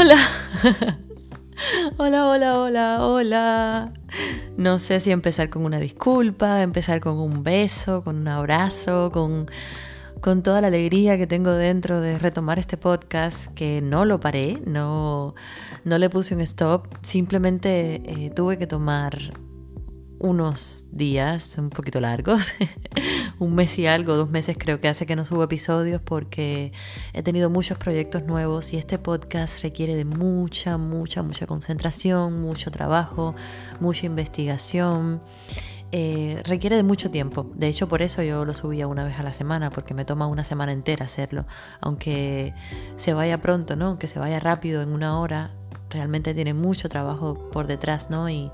Hola. hola, hola, hola, hola. No sé si empezar con una disculpa, empezar con un beso, con un abrazo, con, con toda la alegría que tengo dentro de retomar este podcast, que no lo paré, no, no le puse un stop, simplemente eh, tuve que tomar unos días un poquito largos, un mes y algo, dos meses creo que hace que no subo episodios porque he tenido muchos proyectos nuevos y este podcast requiere de mucha, mucha, mucha concentración, mucho trabajo, mucha investigación. Eh, requiere de mucho tiempo. De hecho, por eso yo lo subía una vez a la semana, porque me toma una semana entera hacerlo. Aunque se vaya pronto, ¿no? Aunque se vaya rápido en una hora, realmente tiene mucho trabajo por detrás, ¿no? Y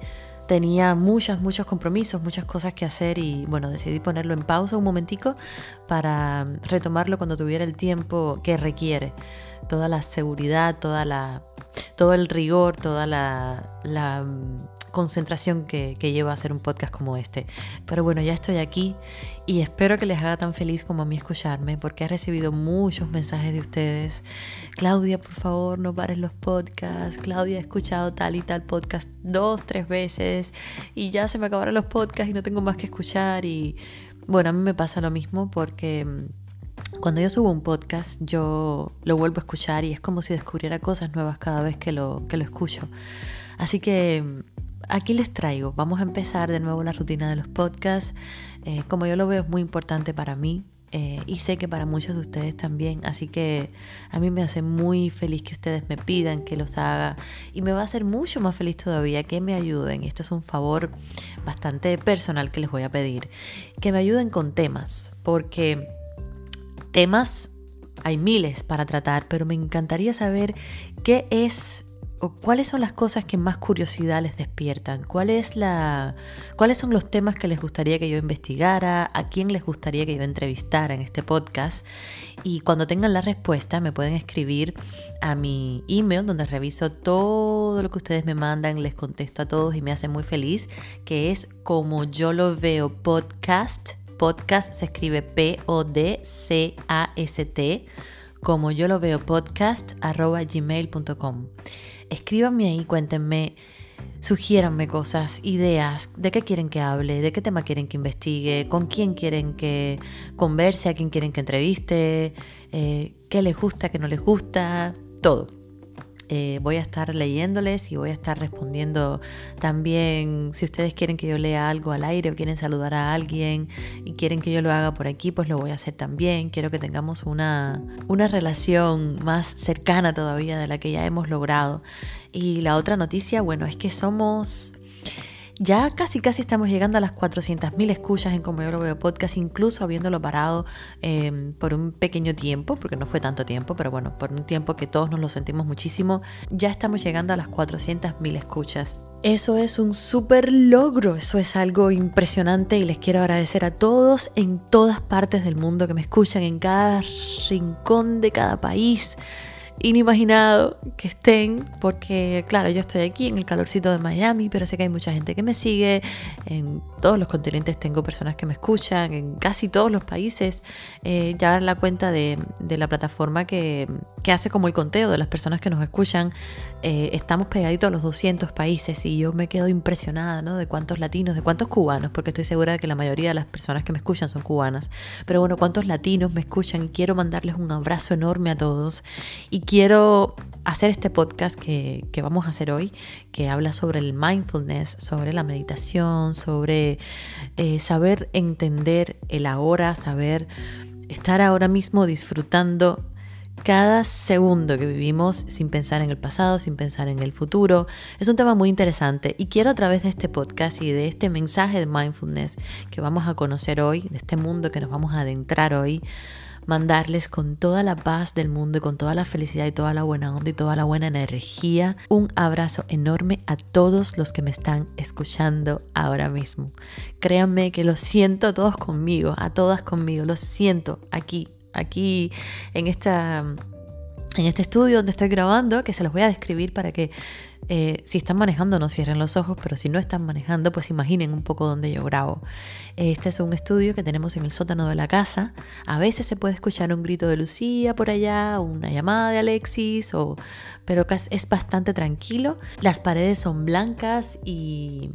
tenía muchos, muchos compromisos, muchas cosas que hacer y bueno, decidí ponerlo en pausa un momentico para retomarlo cuando tuviera el tiempo que requiere. Toda la seguridad, toda la, todo el rigor, toda la, la concentración que, lleva a hacer un podcast como este. Pero bueno, ya estoy aquí y espero que les haga tan feliz como a mí escucharme, porque he recibido muchos mensajes de ustedes. Claudia, por favor, no pares los podcasts. Claudia, he escuchado tal y tal podcast dos, tres veces y ya se me acabaron los podcasts y no tengo más que escuchar. Y bueno, a mí me pasa lo mismo porque mm, cuando yo subo un podcast, yo lo vuelvo a escuchar y es como si descubriera cosas nuevas cada vez que lo, que lo escucho. Así que mm, aquí les traigo, vamos a empezar de nuevo la rutina de los podcasts. Eh, como yo lo veo es muy importante para mí eh, y sé que para muchos de ustedes también, así que a mí me hace muy feliz que ustedes me pidan que los haga y me va a hacer mucho más feliz todavía que me ayuden. Esto es un favor bastante personal que les voy a pedir, que me ayuden con temas, porque temas hay miles para tratar, pero me encantaría saber qué es cuáles son las cosas que más curiosidad les despiertan, ¿Cuál es la, cuáles son los temas que les gustaría que yo investigara, a quién les gustaría que yo entrevistara en este podcast. Y cuando tengan la respuesta me pueden escribir a mi email donde reviso todo lo que ustedes me mandan, les contesto a todos y me hace muy feliz, que es como yo lo veo podcast. Podcast se escribe P-O-D-C-A-S-T como yo lo veo podcast arroba gmail.com escríbanme ahí, cuéntenme, sugiéranme cosas, ideas, de qué quieren que hable, de qué tema quieren que investigue, con quién quieren que converse, a quién quieren que entreviste, eh, qué les gusta, qué no les gusta, todo. Eh, voy a estar leyéndoles y voy a estar respondiendo también si ustedes quieren que yo lea algo al aire o quieren saludar a alguien y quieren que yo lo haga por aquí, pues lo voy a hacer también. Quiero que tengamos una, una relación más cercana todavía de la que ya hemos logrado. Y la otra noticia, bueno, es que somos ya casi casi estamos llegando a las 400.000 escuchas en Como yo lo podcast, incluso habiéndolo parado em, por un pequeño tiempo, porque no fue tanto tiempo, pero bueno, por un tiempo que todos nos lo sentimos muchísimo, ya estamos llegando a las 400.000 escuchas. Eso es un súper logro, eso es algo impresionante y les quiero agradecer a todos en todas partes del mundo que me escuchan, en cada rincón de cada país inimaginado que estén, porque claro, yo estoy aquí en el calorcito de Miami, pero sé que hay mucha gente que me sigue, en todos los continentes tengo personas que me escuchan, en casi todos los países, eh, ya la cuenta de, la plataforma que, hace como el conteo de las personas que nos escuchan, eh, estamos pegaditos a los 200 países y yo me quedo impresionada ¿no? de cuántos latinos, de cuántos cubanos, porque estoy segura de que la mayoría de las personas que me escuchan son cubanas, pero bueno, cuántos latinos me escuchan, quiero mandarles un abrazo enorme a todos. Y quiero hacer este podcast que, vamos a hacer hoy, que habla sobre el mindfulness, sobre la meditación, sobre eh, saber entender el ahora, saber estar ahora mismo disfrutando cada segundo que vivimos sin pensar en el pasado, sin pensar en el futuro. Es un tema muy interesante y quiero a través de este podcast y de este mensaje de mindfulness que vamos a conocer hoy, de este mundo que nos vamos a adentrar hoy, mandarles con toda la paz del mundo y con toda la felicidad y toda la buena onda y toda la buena energía un abrazo enorme a todos los que me están escuchando ahora mismo. Créanme que lo siento a todos conmigo, a todas conmigo, lo siento aquí, aquí en esta en este estudio donde estoy grabando, que se los voy a describir para que Eh, si están manejando, no cierren los ojos, pero si no están manejando, pues imaginen un poco dónde yo grabo. Este es un estudio que tenemos en el sótano de la casa. A veces se puede escuchar un grito de Lucía por allá, una llamada de Alexis, o... pero es bastante tranquilo. Las paredes son blancas y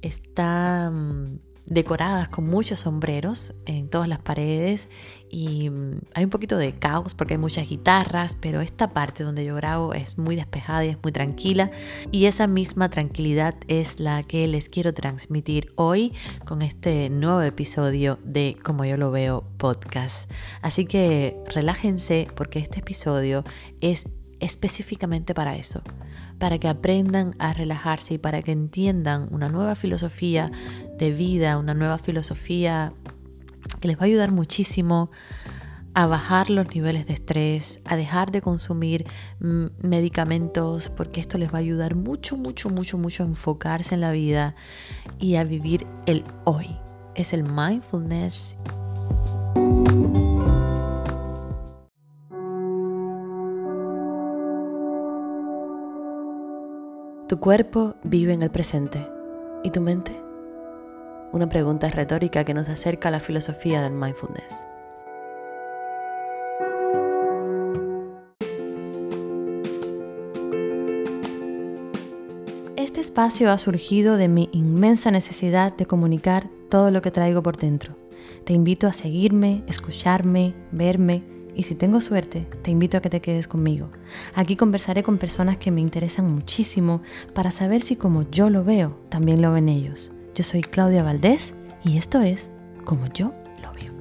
están decoradas con muchos sombreros en todas las paredes y mm, hay un poquito de caos porque hay muchas guitarras, pero esta parte donde yo grabo es muy despejada y es muy tranquila y esa misma tranquilidad es la que les quiero transmitir hoy con este nuevo episodio de Como yo lo veo podcast. Así que relájense porque este episodio es específicamente para eso, para que aprendan a relajarse y para que entiendan una nueva filosofía de vida, una nueva filosofía que les va a ayudar muchísimo a bajar los niveles de estrés, a dejar de consumir mm, medicamentos, porque esto les va a ayudar mucho, mucho, mucho, mucho a enfocarse en la vida y a vivir el hoy. Es el mindfulness. Tu cuerpo vive en el presente. ¿Y tu mente? Una pregunta retórica que nos acerca a la filosofía del mindfulness. Este espacio ha surgido de mi inmensa necesidad de comunicar todo lo que traigo por dentro. Te invito a seguirme, escucharme, verme y si tengo suerte, te invito a que te quedes conmigo. Aquí conversaré con personas que me interesan muchísimo para saber si como yo lo veo, también lo ven ellos. Yo soy Claudia Valdés y esto es Como yo lo veo.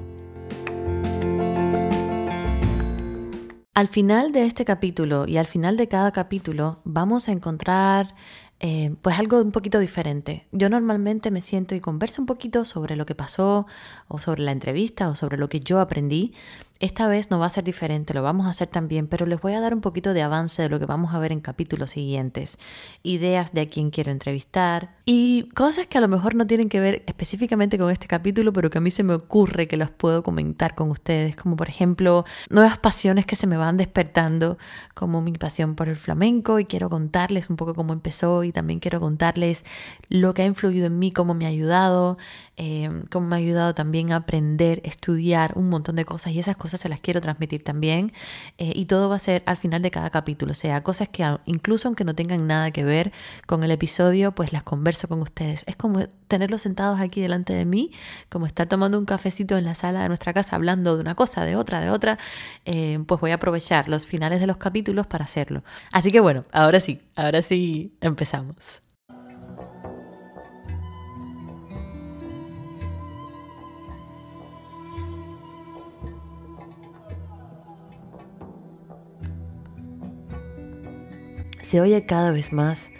Al final de este capítulo y al final de cada capítulo vamos a encontrar eh, pues algo un poquito diferente. Yo normalmente me siento y converso un poquito sobre lo que pasó o sobre la entrevista o sobre lo que yo aprendí. Esta vez no va a ser diferente, lo vamos a hacer también, pero les voy a dar un poquito de avance de lo que vamos a ver en capítulos siguientes, ideas de a quién quiero entrevistar y cosas que a lo mejor no tienen que ver específicamente con este capítulo, pero que a mí se me ocurre que los puedo comentar con ustedes, como por ejemplo nuevas pasiones que se me van despertando, como mi pasión por el flamenco y quiero contarles un poco cómo empezó y también quiero contarles lo que ha influido en mí, cómo me ha ayudado, eh, cómo me ha ayudado también a aprender, estudiar un montón de cosas y esas cosas se las quiero transmitir también eh, y todo va a ser al final de cada capítulo, o sea, cosas que incluso aunque no tengan nada que ver con el episodio, pues las converso con ustedes. Es como tenerlos sentados aquí delante de mí, como estar tomando un cafecito en la sala de nuestra casa hablando de una cosa, de otra, de otra, eh, pues voy a aprovechar los finales de los capítulos para hacerlo. Así que bueno, ahora sí, ahora sí empezamos. Se oye cada vez más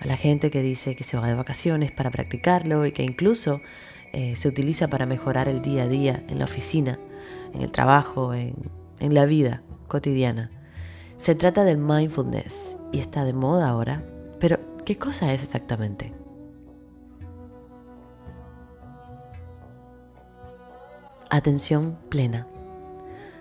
a la gente que dice que se va de vacaciones para practicarlo y que incluso eh, se utiliza para mejorar el día a día en la oficina, en el trabajo, en, en la vida cotidiana. Se trata del mindfulness y está de moda ahora, pero ¿qué cosa es exactamente? Atención plena.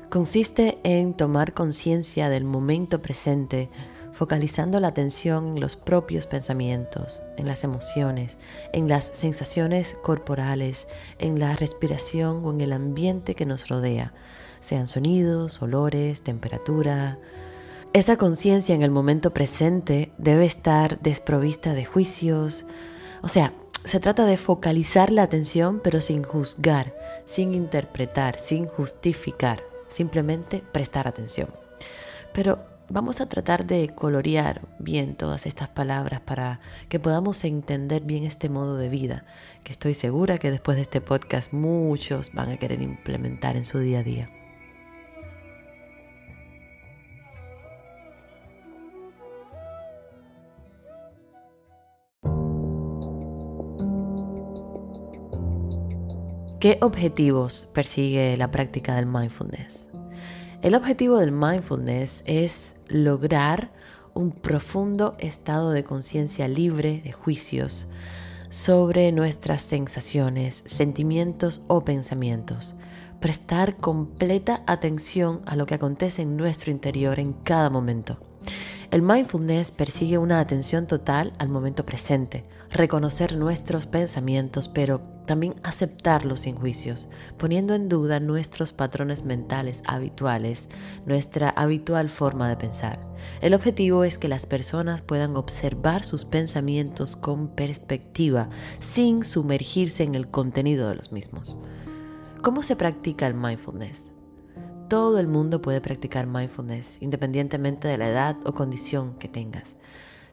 Consiste en tomar conciencia del momento presente focalizando la atención en los propios pensamientos, en las emociones, en las sensaciones corporales, en la respiración o en el ambiente que nos rodea, sean sonidos, olores, temperatura. Esa conciencia en el momento presente debe estar desprovista de juicios, o sea, se trata de focalizar la atención pero sin juzgar, sin interpretar, sin justificar, simplemente prestar atención. Pero Vamos a tratar de colorear bien todas estas palabras para que podamos entender bien este modo de vida, que estoy segura que después de este podcast muchos van a querer implementar en su día a día. ¿Qué objetivos persigue la práctica del mindfulness? El objetivo del mindfulness es lograr un profundo estado de conciencia libre de juicios sobre nuestras sensaciones, sentimientos o pensamientos. Prestar completa atención a lo que acontece en nuestro interior en cada momento. El mindfulness persigue una atención total al momento presente, reconocer nuestros pensamientos, pero también aceptarlos sin juicios, poniendo en duda nuestros patrones mentales habituales, nuestra habitual forma de pensar. El objetivo es que las personas puedan observar sus pensamientos con perspectiva, sin sumergirse en el contenido de los mismos. ¿Cómo se practica el mindfulness? Todo el mundo puede practicar mindfulness, independientemente de la edad o condición que tengas.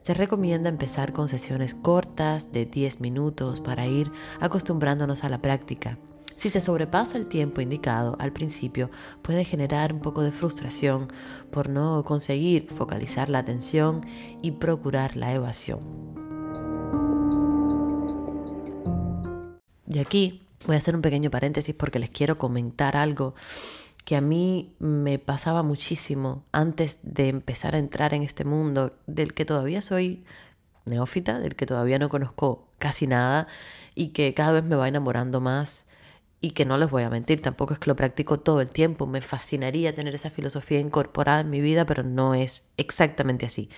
Se recomienda empezar con sesiones cortas de 10 minutos para ir acostumbrándonos a la práctica. Si se sobrepasa el tiempo indicado al principio, puede generar un poco de frustración por no conseguir focalizar la atención y procurar la evasión. Y aquí voy a hacer un pequeño paréntesis porque les quiero comentar algo que a mí me pasaba muchísimo antes de empezar a entrar en este mundo del que todavía soy neófita, del que todavía no conozco casi nada y que cada vez me va enamorando más y que no les voy a mentir, tampoco es que lo practico todo el tiempo, me fascinaría tener esa filosofía incorporada en mi vida, pero no es exactamente así.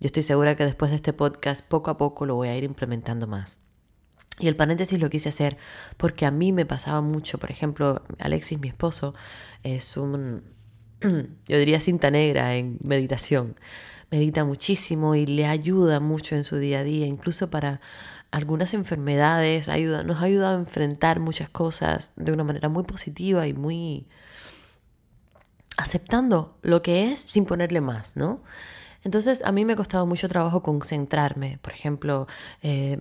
Yo estoy segura que después de este podcast poco a poco lo voy a ir implementando más. Y el paréntesis lo quise hacer porque a mí me pasaba mucho, por ejemplo, Alexis, mi esposo, es un, yo diría, cinta negra en meditación. Medita muchísimo y le ayuda mucho en su día a día, incluso para algunas enfermedades, ayuda, nos ayuda a enfrentar muchas cosas de una manera muy positiva y muy aceptando lo que es sin ponerle más, ¿no? Entonces a mí me costaba mucho trabajo concentrarme, por ejemplo, eh,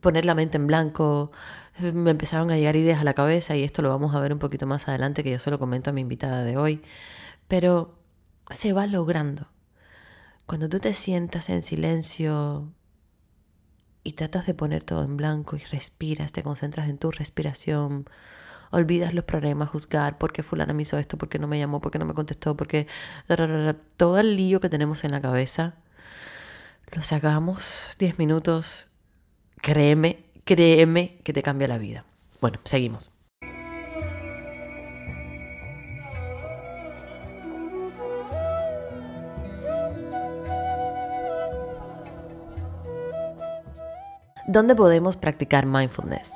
poner la mente en blanco, me empezaron a llegar ideas a la cabeza y esto lo vamos a ver un poquito más adelante que yo solo comento a mi invitada de hoy, pero se va logrando. Cuando tú te sientas en silencio y tratas de poner todo en blanco y respiras, te concentras en tu respiración, olvidas los problemas, juzgar por qué fulana me hizo esto, por qué no me llamó, por qué no me contestó, porque todo el lío que tenemos en la cabeza, lo sacamos 10 minutos Créeme, créeme que te cambia la vida. Bueno, seguimos. ¿Dónde podemos practicar mindfulness?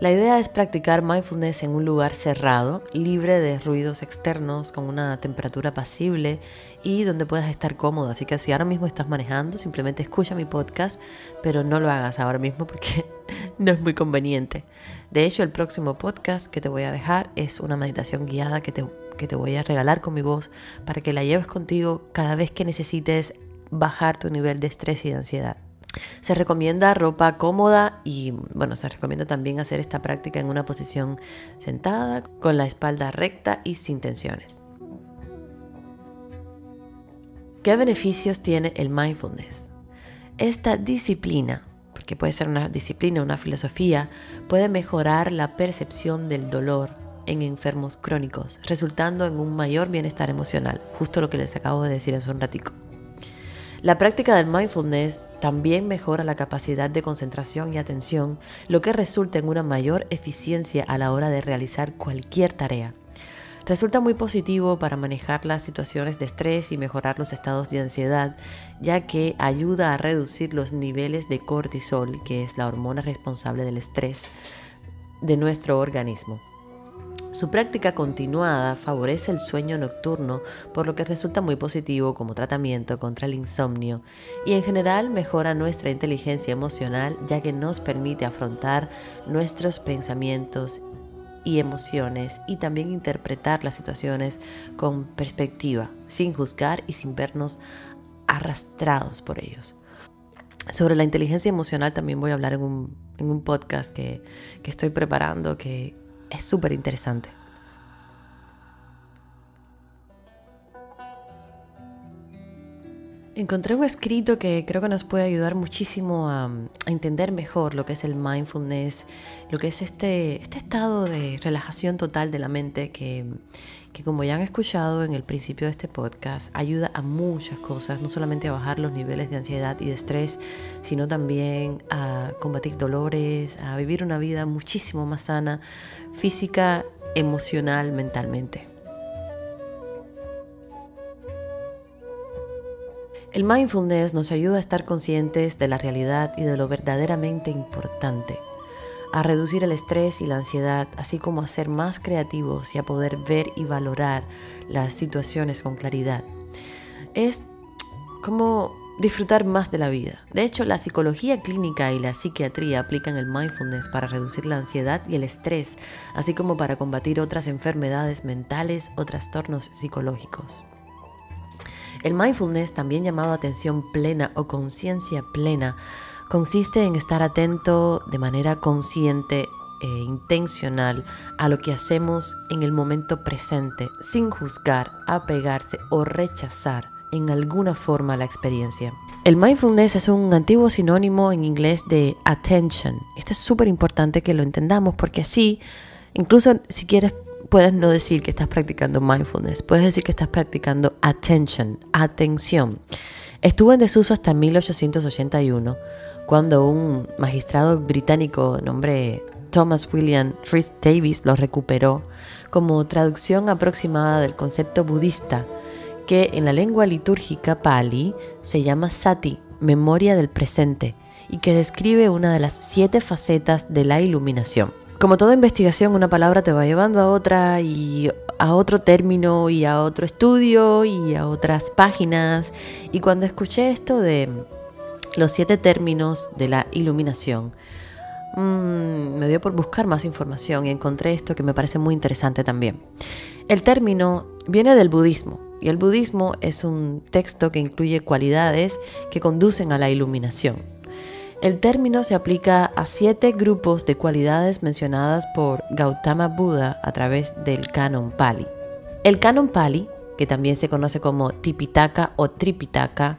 La idea es practicar mindfulness en un lugar cerrado, libre de ruidos externos, con una temperatura pasible y donde puedas estar cómodo. Así que si ahora mismo estás manejando, simplemente escucha mi podcast, pero no lo hagas ahora mismo porque no es muy conveniente. De hecho, el próximo podcast que te voy a dejar es una meditación guiada que te, que te voy a regalar con mi voz para que la lleves contigo cada vez que necesites bajar tu nivel de estrés y de ansiedad. Se recomienda ropa cómoda y bueno, se recomienda también hacer esta práctica en una posición sentada, con la espalda recta y sin tensiones. ¿Qué beneficios tiene el mindfulness? Esta disciplina, porque puede ser una disciplina, una filosofía, puede mejorar la percepción del dolor en enfermos crónicos, resultando en un mayor bienestar emocional, justo lo que les acabo de decir hace un ratico. La práctica del mindfulness también mejora la capacidad de concentración y atención, lo que resulta en una mayor eficiencia a la hora de realizar cualquier tarea. Resulta muy positivo para manejar las situaciones de estrés y mejorar los estados de ansiedad, ya que ayuda a reducir los niveles de cortisol, que es la hormona responsable del estrés de nuestro organismo. Su práctica continuada favorece el sueño nocturno, por lo que resulta muy positivo como tratamiento contra el insomnio y en general mejora nuestra inteligencia emocional ya que nos permite afrontar nuestros pensamientos y emociones y también interpretar las situaciones con perspectiva, sin juzgar y sin vernos arrastrados por ellos. Sobre la inteligencia emocional también voy a hablar en un, podcast que, que estoy preparando que es súper interesante. Encontré un escrito que creo que nos puede ayudar muchísimo a, entender mejor lo que es el mindfulness, lo que es este, este estado de relajación total de la mente que, que, como ya han escuchado en el principio de este podcast, ayuda a muchas cosas, no solamente a bajar los niveles de ansiedad y de estrés, sino también a combatir dolores, a vivir una vida muchísimo más sana, física, emocional, mentalmente. El mindfulness nos ayuda a estar conscientes de la realidad y de lo verdaderamente importante, a reducir el estrés y la ansiedad, así como a ser más creativos y a poder ver y valorar las situaciones con claridad. Es como disfrutar más de la vida. De hecho, la psicología clínica y la psiquiatría aplican el mindfulness para reducir la ansiedad y el estrés, así como para combatir otras enfermedades mentales o trastornos psicológicos. El mindfulness, también llamado atención plena o conciencia plena, consiste en estar atento de manera consciente e intencional a lo que hacemos en el momento presente, sin juzgar, apegarse o rechazar en alguna forma la experiencia. El mindfulness es un antiguo sinónimo en inglés de attention. Esto es súper importante que lo entendamos porque así, incluso si quieres, puedes no decir que estás practicando mindfulness, puedes decir que estás practicando attention, atención. Estuvo en desuso hasta 1881, cuando un magistrado británico nombre Thomas William Rhys Davis lo recuperó como traducción aproximada del concepto budista que en la lengua litúrgica pali se llama sati, memoria del presente, y que describe una de las siete facetas de la iluminación. Como toda investigación, una palabra te va llevando a otra y a otro término y a otro estudio y a otras páginas. Y cuando escuché esto de los siete términos de la iluminación, mm, me dio por buscar más información y encontré esto que me parece muy interesante también. El término viene del budismo y el budismo es un texto que incluye cualidades que conducen a la iluminación. El término se aplica a siete grupos de cualidades mencionadas por Gautama Buda a través del canon Pali. El canon Pali, que también se conoce como Tipitaka o Tripitaka,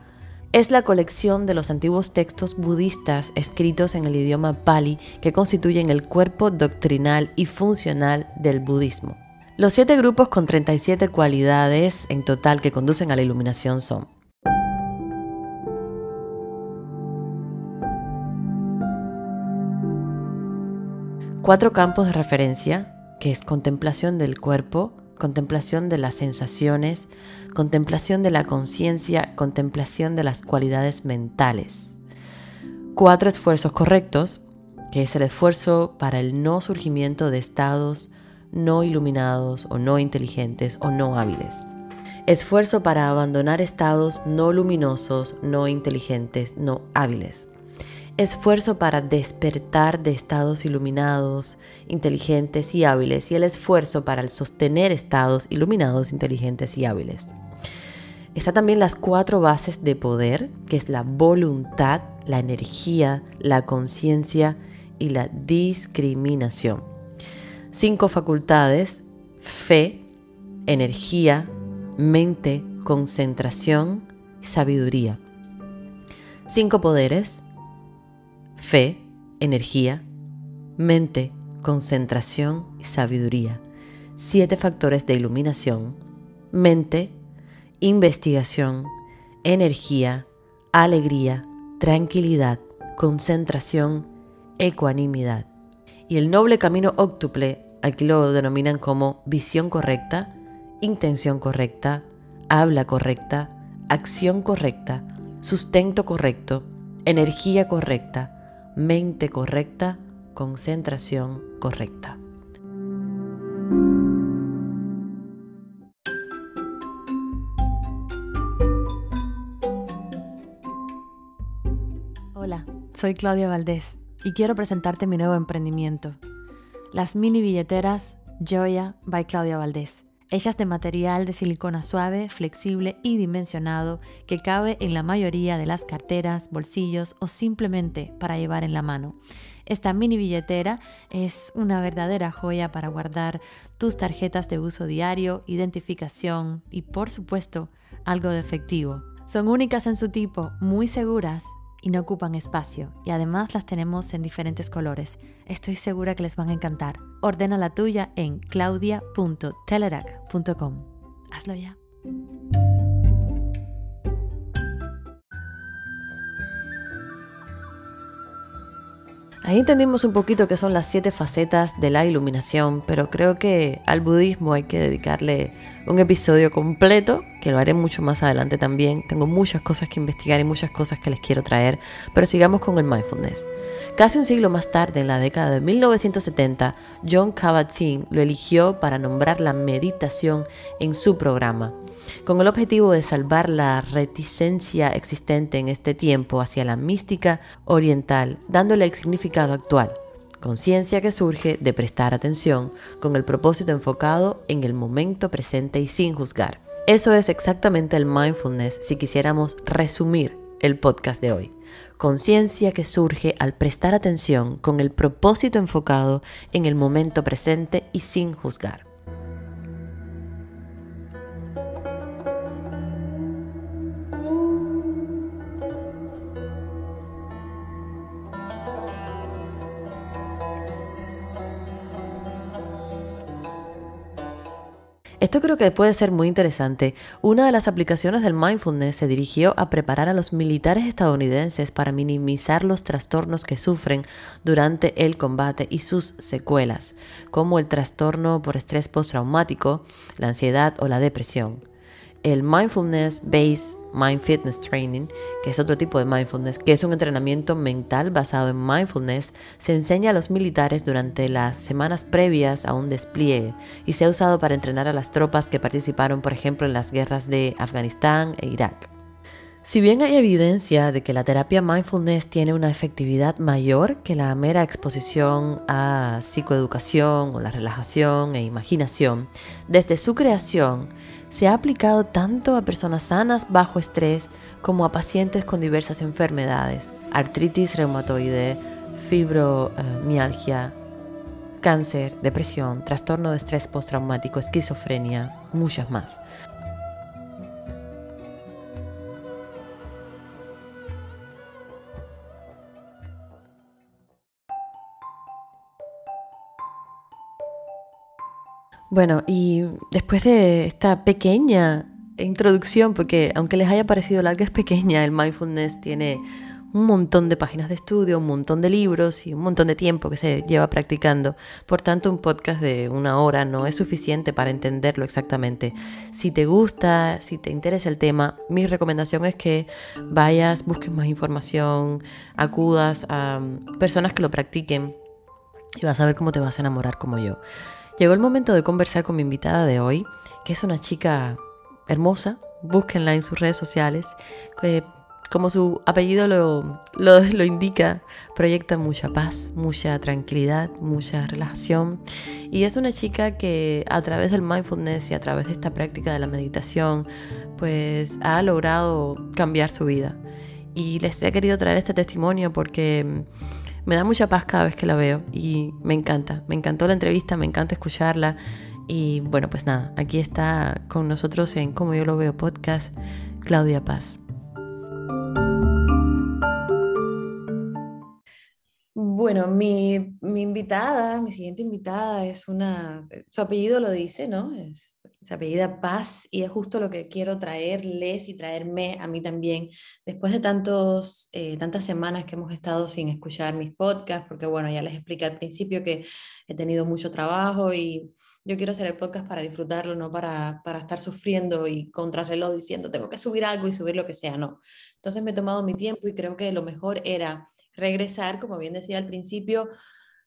es la colección de los antiguos textos budistas escritos en el idioma Pali que constituyen el cuerpo doctrinal y funcional del budismo. Los siete grupos con 37 cualidades en total que conducen a la iluminación son cuatro campos de referencia, que es contemplación del cuerpo, contemplación de las sensaciones, contemplación de la conciencia, contemplación de las cualidades mentales. Cuatro esfuerzos correctos, que es el esfuerzo para el no surgimiento de estados no iluminados o no inteligentes o no hábiles. Esfuerzo para abandonar estados no luminosos, no inteligentes, no hábiles. Esfuerzo para despertar de estados iluminados, inteligentes y hábiles. Y el esfuerzo para sostener estados iluminados, inteligentes y hábiles. Está también las cuatro bases de poder, que es la voluntad, la energía, la conciencia y la discriminación cinco facultades, fe, energía, mente, concentración sabiduría. Cinco poderes, fe, energía, mente, concentración y sabiduría. Siete factores de iluminación, mente, investigación, energía, alegría, tranquilidad, concentración, ecuanimidad. Y el noble camino óctuple, aquí lo denominan como visión correcta, intención correcta, habla correcta, acción correcta, sustento correcto, energía correcta, mente correcta, concentración correcta. Hola, soy Claudia Valdés y quiero presentarte mi nuevo emprendimiento, las mini billeteras Joya by Claudia Valdés, hechas de material de silicona suave, flexible y dimensionado que cabe en la mayoría de las carteras, bolsillos o simplemente para llevar en la mano. Esta mini billetera es una verdadera joya para guardar tus tarjetas de uso diario, identificación y por supuesto algo de efectivo. Son únicas en su tipo, muy seguras y no ocupan espacio y además las tenemos en diferentes colores. Estoy segura que les van a encantar. Ordena la tuya en claudia.telerac.com. Hazlo ya. Ahí entendimos un poquito qué son las siete facetas de la iluminación, pero creo que al budismo hay que dedicarle un episodio completo, que lo haré mucho más adelante también. Tengo muchas cosas que investigar y muchas cosas que les quiero traer, pero sigamos con el mindfulness. Casi un siglo más tarde, en la década de 1970, John Kabat-Zinn lo eligió para nombrar la meditación en su programa con el objetivo de salvar la reticencia existente en este tiempo hacia la mística oriental, dándole el significado actual. Conciencia que surge de prestar atención con el propósito enfocado en el momento presente y sin juzgar. Eso es exactamente el mindfulness si quisiéramos resumir el podcast de hoy. Conciencia que surge al prestar atención con el propósito enfocado en el momento presente y sin juzgar. Esto creo que puede ser muy interesante. Una de las aplicaciones del mindfulness se dirigió a preparar a los militares estadounidenses para minimizar los trastornos que sufren durante el combate y sus secuelas, como el trastorno por estrés postraumático, la ansiedad o la depresión el Mindfulness Based Mind Fitness Training, que es otro tipo de mindfulness, que es un entrenamiento mental basado en mindfulness, se enseña a los militares durante las semanas previas a un despliegue y se ha usado para entrenar a las tropas que participaron, por ejemplo, en las guerras de Afganistán e Irak. Si bien hay evidencia de que la terapia mindfulness tiene una efectividad mayor que la mera exposición a psicoeducación o la relajación e imaginación, desde su creación se ha aplicado tanto a personas sanas bajo estrés como a pacientes con diversas enfermedades, artritis reumatoide, fibromialgia, cáncer, depresión, trastorno de estrés postraumático, esquizofrenia, muchas más. Bueno, y después de esta pequeña introducción, porque aunque les haya parecido larga, es pequeña, el mindfulness tiene un montón de páginas de estudio, un montón de libros y un montón de tiempo que se lleva practicando. Por tanto, un podcast de una hora no es suficiente para entenderlo exactamente. Si te gusta, si te interesa el tema, mi recomendación es que vayas, busques más información, acudas a personas que lo practiquen y vas a ver cómo te vas a enamorar como yo. Llegó el momento de conversar con mi invitada de hoy, que es una chica hermosa, búsquenla en sus redes sociales, que como su apellido lo, lo, indica, proyecta mucha paz, mucha tranquilidad, mucha relajación. Y es una chica que a través del mindfulness y a través de esta práctica de la meditación, pues ha logrado cambiar su vida. Y les he querido traer este testimonio porque me da mucha paz cada vez que la veo y me encanta. Me encantó la entrevista, me encanta escucharla. Y bueno, pues nada, aquí está con nosotros en Como yo lo veo podcast, Claudia Paz. Bueno, mi, mi, invitada, mi siguiente invitada es una, su apellido lo dice, ¿no? Es se apellida Paz y es justo lo que quiero traerles y traerme a mí también después de tantos, eh, tantas semanas que hemos estado sin escuchar mis podcasts, porque bueno, ya les expliqué al principio que he tenido mucho trabajo y yo quiero hacer el podcast para disfrutarlo, no para, para estar sufriendo y contrarreloj diciendo tengo que subir algo y subir lo que sea, no. Entonces me he tomado mi tiempo y creo que lo mejor era regresar, como bien decía al principio,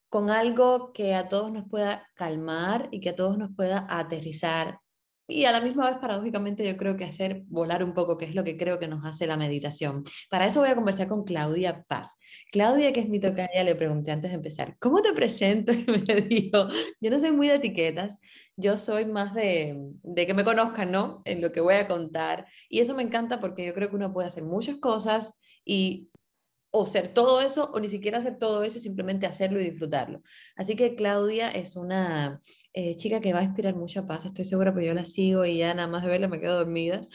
con algo que a todos nos pueda calmar y que a todos nos pueda aterrizar y a la misma vez, paradójicamente, yo creo que hacer volar un poco, que es lo que creo que nos hace la meditación. Para eso voy a conversar con Claudia Paz. Claudia, que es mi tocaya, le pregunté antes de empezar, ¿cómo te presento? Y me dijo, yo no soy muy de etiquetas, yo soy más de, que me conozcan, ¿no? En lo que voy a contar. Y eso me encanta porque yo creo que uno puede hacer muchas cosas y o ser todo eso o ni siquiera hacer todo eso, simplemente hacerlo y disfrutarlo. Así que Claudia es una eh, chica que va a inspirar mucha paz, estoy segura, porque yo la sigo y ya nada más de verla me quedo dormida.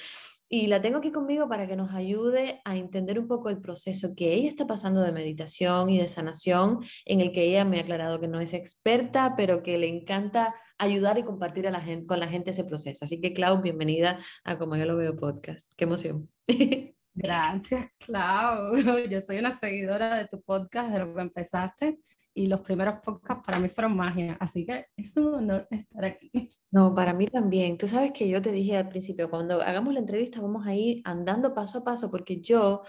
Y la tengo aquí conmigo para que nos ayude a entender un poco el proceso que ella está pasando de meditación y de sanación, en el que ella me ha aclarado que no es experta, pero que le encanta ayudar y compartir a la gente, con la gente ese proceso. Así que, Clau, bienvenida a Como Yo Lo Veo Podcast. Qué emoción. Gracias, Clau. Yo soy una seguidora de tu podcast, de lo que empezaste, y los primeros podcasts para mí fueron magia, así que es un honor estar aquí. No, para mí también. Tú sabes que yo te dije al principio, cuando hagamos la entrevista vamos a ir andando paso a paso, porque yo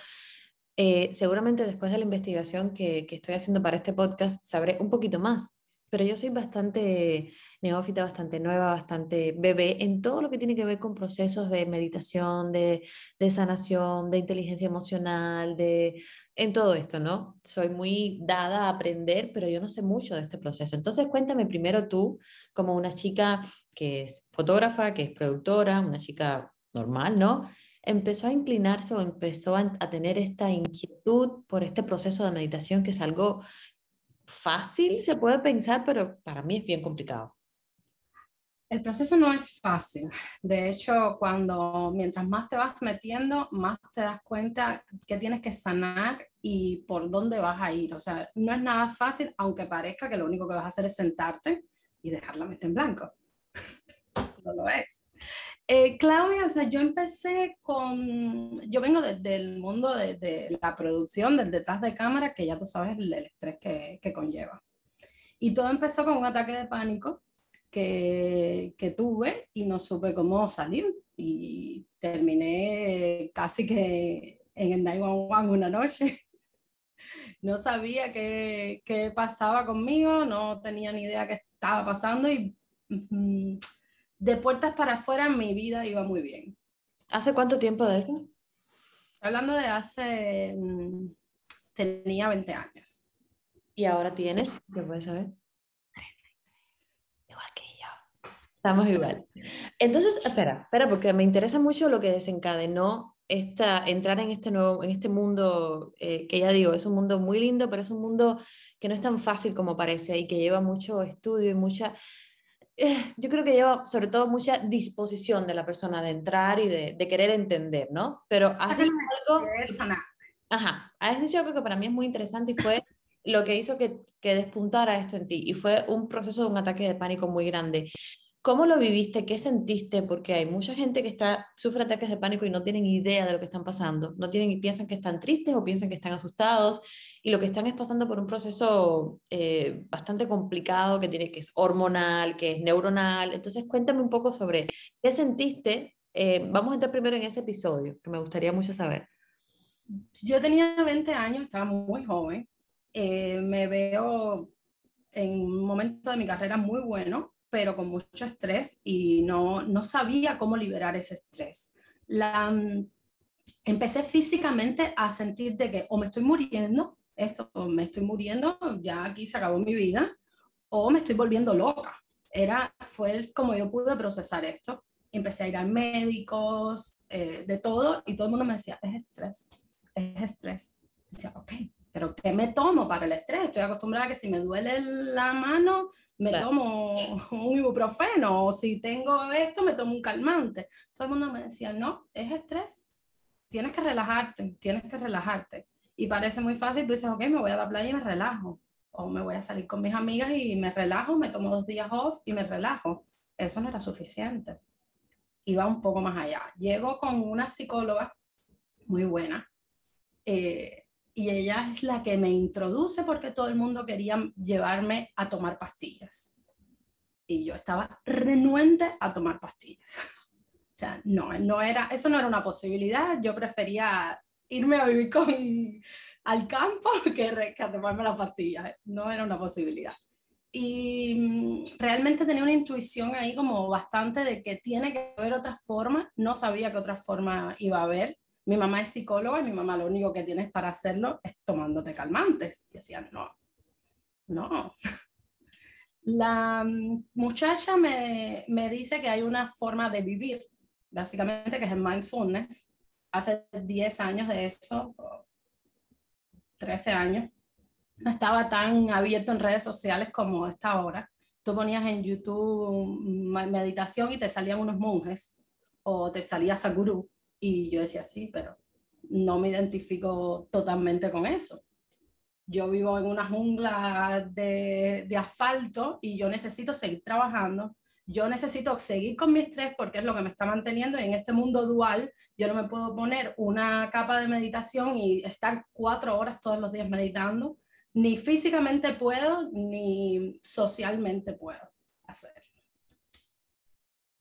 eh, seguramente después de la investigación que, que estoy haciendo para este podcast sabré un poquito más, pero yo soy bastante neófita, bastante nueva, bastante bebé en todo lo que tiene que ver con procesos de meditación, de, de sanación, de inteligencia emocional, de en todo esto, ¿no? Soy muy dada a aprender, pero yo no sé mucho de este proceso. Entonces, cuéntame primero tú, como una chica que es fotógrafa, que es productora, una chica normal, ¿no? Empezó a inclinarse o empezó a, a tener esta inquietud por este proceso de meditación que es algo fácil, se puede pensar, pero para mí es bien complicado. El proceso no es fácil. De hecho, cuando mientras más te vas metiendo, más te das cuenta que tienes que sanar y por dónde vas a ir. O sea, no es nada fácil, aunque parezca que lo único que vas a hacer es sentarte y dejar la mente en blanco. no lo es. Eh, Claudia, o sea, yo empecé con, yo vengo desde el mundo de, la producción, del detrás de cámara, que ya tú sabes el, el estrés que, que conlleva. Y todo empezó con un ataque de pánico que, que, tuve y no supe cómo salir. Y terminé casi que en el 911 una noche. No sabía qué, qué pasaba conmigo, no tenía ni idea qué estaba pasando y mm, de puertas para afuera mi vida iba muy bien. ¿Hace cuánto tiempo de eso? Hablando de hace, mm, tenía 20 años. ¿Y ahora tienes? ¿Se puede saber? Estamos igual. Entonces, espera, espera, porque me interesa mucho lo que desencadenó esta, entrar en este nuevo, en este mundo, eh, que ya digo, es un mundo muy lindo, pero es un mundo que no es tan fácil como parece y que lleva mucho estudio y mucha, eh, yo creo que lleva sobre todo mucha disposición de la persona de entrar y de, de querer entender, ¿no? Pero has dicho algo... Ajá, has dicho algo que para mí es muy interesante y fue lo que hizo que, que despuntara esto en ti y fue un proceso de un ataque de pánico muy grande. ¿Cómo lo viviste? ¿Qué sentiste? Porque hay mucha gente que está, sufre ataques de pánico y no tienen idea de lo que están pasando. No tienen piensan que están tristes o piensan que están asustados y lo que están es pasando por un proceso eh, bastante complicado que tiene que es hormonal, que es neuronal. Entonces, cuéntame un poco sobre qué sentiste. Eh, vamos a entrar primero en ese episodio, que me gustaría mucho saber. Yo tenía 20 años, estaba muy joven. Eh, me veo en un momento de mi carrera muy bueno pero con mucho estrés y no, no sabía cómo liberar ese estrés. La, mm, empecé físicamente a sentir de que o me estoy muriendo, esto, me estoy muriendo, ya aquí se acabó mi vida, o me estoy volviendo loca. Era, fue como yo pude procesar esto. Empecé a ir a médicos, eh, de todo, y todo el mundo me decía, es estrés, es estrés. Decía, ok, pero ¿qué me tomo para el estrés? Estoy acostumbrada a que si me duele la mano, me tomo un ibuprofeno, o si tengo esto, me tomo un calmante. Todo el mundo me decía, no, es estrés, tienes que relajarte, tienes que relajarte. Y parece muy fácil, tú dices, ok, me voy a la playa y me relajo, o me voy a salir con mis amigas y me relajo, me tomo dos días off y me relajo. Eso no era suficiente. Iba un poco más allá. Llego con una psicóloga muy buena. Eh, y ella es la que me introduce porque todo el mundo quería llevarme a tomar pastillas. Y yo estaba renuente a tomar pastillas. O sea, no, no era, eso no era una posibilidad. Yo prefería irme a vivir con, al campo que, que a tomarme las pastillas. No era una posibilidad. Y mm, realmente tenía una intuición ahí como bastante de que tiene que haber otra forma. No sabía qué otra forma iba a haber mi mamá es psicóloga y mi mamá lo único que tienes para hacerlo es tomándote calmantes. Y decía, no, no. La muchacha me, me dice que hay una forma de vivir, básicamente que es el mindfulness. Hace 10 años de eso, 13 años, no estaba tan abierto en redes sociales como está ahora. Tú ponías en YouTube meditación y te salían unos monjes o te salía Saguru y yo decía, sí, pero no me identifico totalmente con eso. Yo vivo en una jungla de, de asfalto y yo necesito seguir trabajando, yo necesito seguir con mi estrés porque es lo que me está manteniendo y en este mundo dual yo no me puedo poner una capa de meditación y estar cuatro horas todos los días meditando. Ni físicamente puedo, ni socialmente puedo hacer.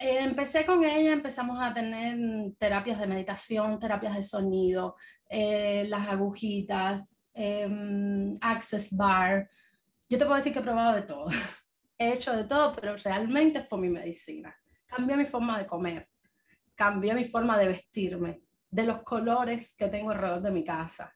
Eh, empecé con ella, empezamos a tener terapias de meditación, terapias de sonido, eh, las agujitas, em, access bar. Yo te puedo decir que he probado de todo. he hecho de todo, pero realmente fue mi medicina. Cambié mi forma de comer, cambié mi forma de vestirme, de los colores que tengo alrededor de mi casa.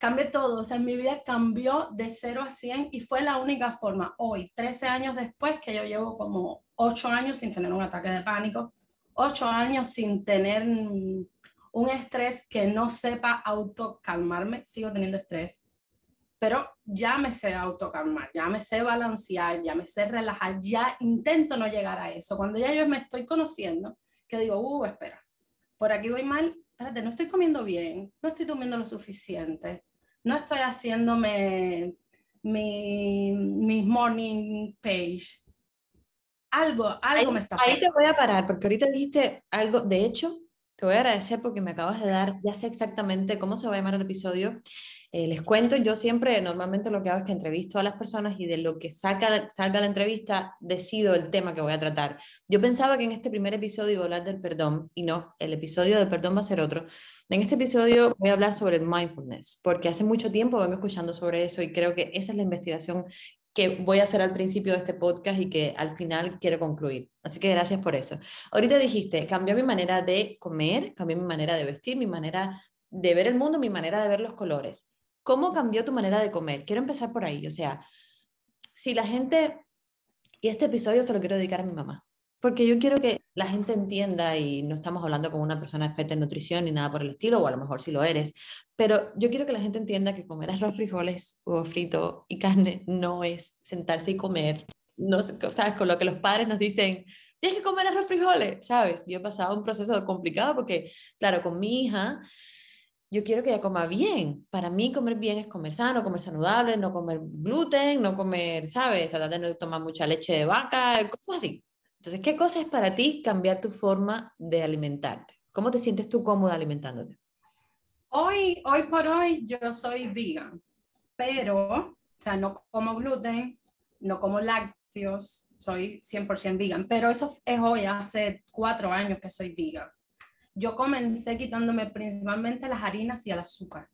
Cambié todo, o sea, mi vida cambió de 0 a 100 y fue la única forma hoy, 13 años después, que yo llevo como 8 años sin tener un ataque de pánico, 8 años sin tener un estrés que no sepa autocalmarme, sigo teniendo estrés, pero ya me sé autocalmar, ya me sé balancear, ya me sé relajar, ya intento no llegar a eso. Cuando ya yo me estoy conociendo, que digo, uh, espera, por aquí voy mal, espérate, no estoy comiendo bien, no estoy durmiendo lo suficiente, no estoy haciéndome mi, mi morning page. Algo, algo me está Ahí te voy a parar, porque ahorita dijiste algo, de hecho, te voy a agradecer porque me acabas de dar, ya sé exactamente cómo se va a llamar el episodio, eh, les cuento, yo siempre, normalmente lo que hago es que entrevisto a las personas y de lo que saca, salga la entrevista, decido el tema que voy a tratar. Yo pensaba que en este primer episodio iba a hablar del perdón y no, el episodio del perdón va a ser otro. En este episodio voy a hablar sobre el mindfulness, porque hace mucho tiempo vengo escuchando sobre eso y creo que esa es la investigación que voy a hacer al principio de este podcast y que al final quiero concluir. Así que gracias por eso. Ahorita dijiste, cambió mi manera de comer, cambió mi manera de vestir, mi manera de ver el mundo, mi manera de ver los colores. ¿Cómo cambió tu manera de comer? Quiero empezar por ahí. O sea, si la gente, y este episodio se lo quiero dedicar a mi mamá, porque yo quiero que la gente entienda, y no estamos hablando con una persona experta en nutrición ni nada por el estilo, o a lo mejor sí lo eres, pero yo quiero que la gente entienda que comer arroz, frijoles, huevo frito y carne no es sentarse y comer, no, ¿sabes? Con lo que los padres nos dicen, tienes que comer arroz, frijoles, ¿sabes? Yo he pasado un proceso complicado porque, claro, con mi hija yo quiero que ella coma bien. Para mí comer bien es comer sano, comer saludable, no comer gluten, no comer, ¿sabes? Tratar de no tomar mucha leche de vaca, cosas así. Entonces, ¿qué cosa es para ti cambiar tu forma de alimentarte? ¿Cómo te sientes tú cómoda alimentándote? Hoy, hoy por hoy, yo soy vegan, pero, o sea, no como gluten, no como lácteos, soy 100% vegan, pero eso es hoy, hace cuatro años que soy vegan yo comencé quitándome principalmente las harinas y el azúcar.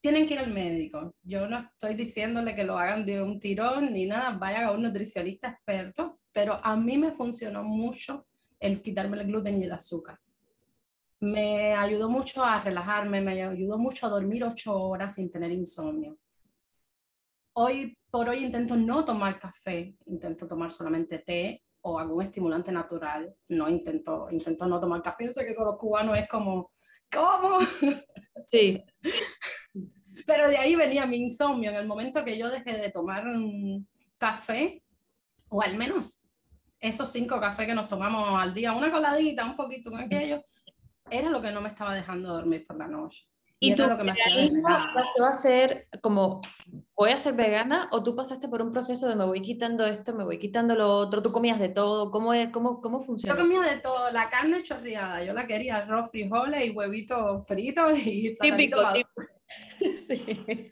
Tienen que ir al médico. Yo no estoy diciéndole que lo hagan de un tirón ni nada, vayan a un nutricionista experto, pero a mí me funcionó mucho el quitarme el gluten y el azúcar. Me ayudó mucho a relajarme, me ayudó mucho a dormir ocho horas sin tener insomnio. Hoy por hoy intento no tomar café, intento tomar solamente té o algún estimulante natural. No intento, intento no tomar café. Yo sé que eso los cubanos es como, ¿cómo? Sí. Pero de ahí venía mi insomnio. En el momento que yo dejé de tomar café, o al menos esos cinco cafés que nos tomamos al día, una coladita, un poquito con aquello, era lo que no me estaba dejando dormir por la noche. Y, tú lo que me pasó a ser como, voy a ser vegana o tú pasaste por un proceso de me voy quitando esto, me voy quitando lo otro, tú comías de todo, ¿cómo, es, cómo, cómo funciona? Yo comía de todo, la carne chorreada, yo la quería arroz, frijoles y huevitos fritos y típico, típico. Sí.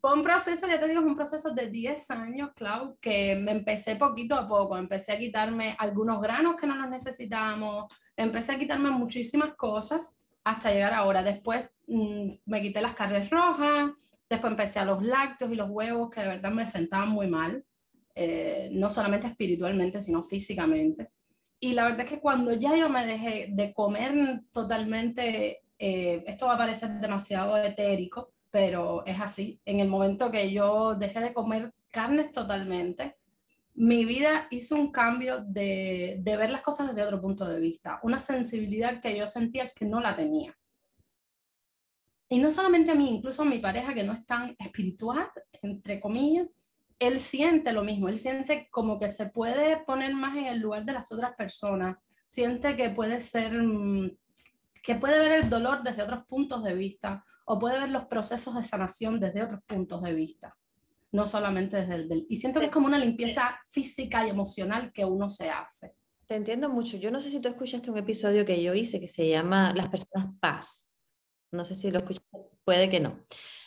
Fue un proceso, ya te digo, es un proceso de 10 años, Clau, que me empecé poquito a poco, empecé a quitarme algunos granos que no los necesitábamos, empecé a quitarme muchísimas cosas hasta llegar ahora. Después mm, me quité las carnes rojas, después empecé a los lácteos y los huevos que de verdad me sentaban muy mal, eh, no solamente espiritualmente, sino físicamente. Y la verdad es que cuando ya yo me dejé de comer totalmente, eh, esto va a parecer demasiado etérico, pero es así. En el momento que yo dejé de comer carnes totalmente, mi vida hizo un cambio de, ver las cosas desde otro punto de vista, una sensibilidad que yo sentía que no la tenía. Y no solamente a mí, incluso a mi pareja que no es tan espiritual, entre comillas, él siente lo mismo, él siente como que se puede poner más en el lugar de las otras personas, siente que puede ser, mm, que puede ver el dolor desde otros puntos de vista o puede ver los procesos de sanación desde otros puntos de vista no solamente desde el del... Y siento que es como una limpieza física y emocional que uno se hace. Te entiendo mucho. Yo no sé si tú escuchaste un episodio que yo hice que se llama Las personas paz. No sé si lo escuchaste, puede que no.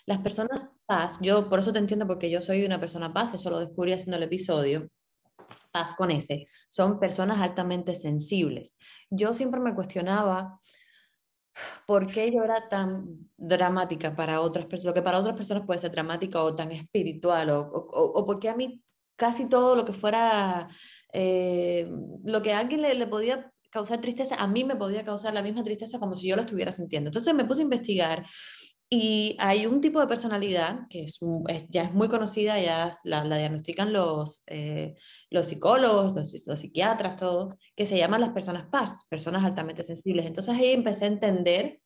Las personas paz, yo por eso te entiendo porque yo soy una persona paz, eso lo descubrí haciendo el episodio. Paz con ese, son personas altamente sensibles. Yo siempre me cuestionaba por qué yo era tan dramática para otras personas, lo que para otras personas puede ser dramática o tan espiritual, o, o, por qué a mí casi todo lo que fuera, eh, lo que a alguien le, le podía causar tristeza, a mí me podía causar la misma tristeza como si yo lo estuviera sintiendo. Entonces me puse a investigar y hay un tipo de personalidad que es, ya es muy conocida, ya la, la diagnostican los, eh, los psicólogos, los, los, psiquiatras, todo, que se llaman las personas paz, personas altamente sensibles. Entonces ahí empecé a entender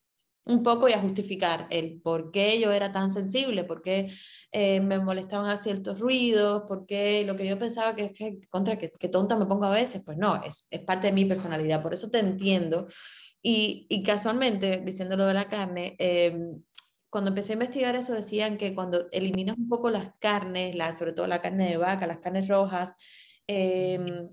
un poco y a justificar el por qué yo era tan sensible, por qué eh, me molestaban ciertos ruidos, por qué lo que yo pensaba que, que contra que, que, tonta me pongo a veces, pues no, es, es parte de mi personalidad, por eso te entiendo. Y, y casualmente, diciéndolo de la carne, eh, cuando empecé a investigar eso decían que cuando eliminas un poco las carnes, la, sobre todo la carne de vaca, las carnes rojas, em,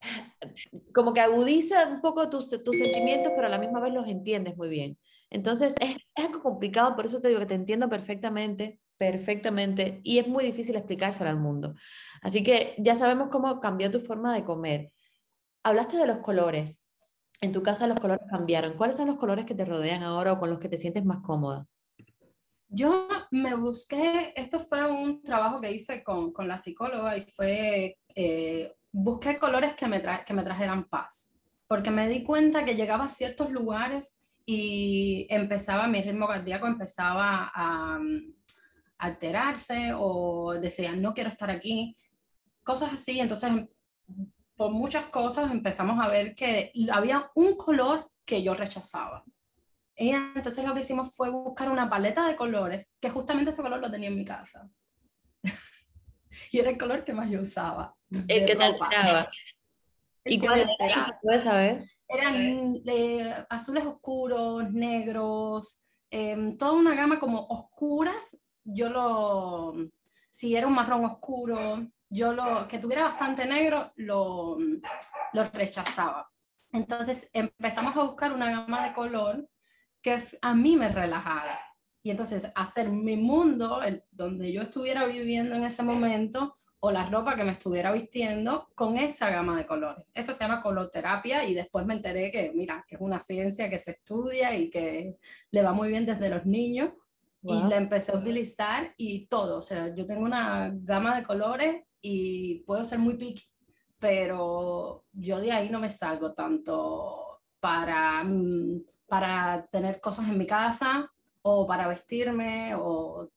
como que agudiza un poco tus, tus, sentimientos, pero a la misma vez los entiendes muy bien. Entonces es, es, algo complicado, por eso te digo que te entiendo perfectamente, perfectamente, y es muy difícil explicárselo al mundo. Así que ya sabemos cómo cambió tu forma de comer. Hablaste de los colores. En tu casa los colores cambiaron. ¿Cuáles son los colores que te rodean ahora o con los que te sientes más cómoda? Yo me busqué, esto fue un trabajo que hice con, con la psicóloga y fue, eh, busqué colores que me, que me trajeran paz, porque me di cuenta que llegaba a ciertos lugares y empezaba, mi ritmo cardíaco empezaba a, mm, alterarse o decía, no quiero estar aquí, cosas así. Entonces, por muchas cosas empezamos a ver que había un color que yo rechazaba. Entonces lo que hicimos fue buscar una paleta de colores, que justamente ese color lo tenía en mi casa. y era el color que más yo usaba. El que te alteraba. ¿Y cuál era? ¿Puedes saber? Eran eh, azules oscuros, negros, eh, toda una gama como oscuras. Yo lo, si era un marrón oscuro, yo lo, que tuviera bastante negro, lo, lo rechazaba. Entonces empezamos a buscar una gama de color que a mí me relajara. Y entonces hacer mi mundo, el, donde yo estuviera viviendo en ese momento, o la ropa que me estuviera vistiendo con esa gama de colores. Eso se llama coloterapia y después me enteré que, mira, que es una ciencia que se estudia y que le va muy bien desde los niños. Y la empecé a utilizar y todo. O sea, yo tengo una gama de colores y puedo ser muy picky, pero yo de ahí no me salgo tanto para mm, para tener cosas en mi casa o para vestirme o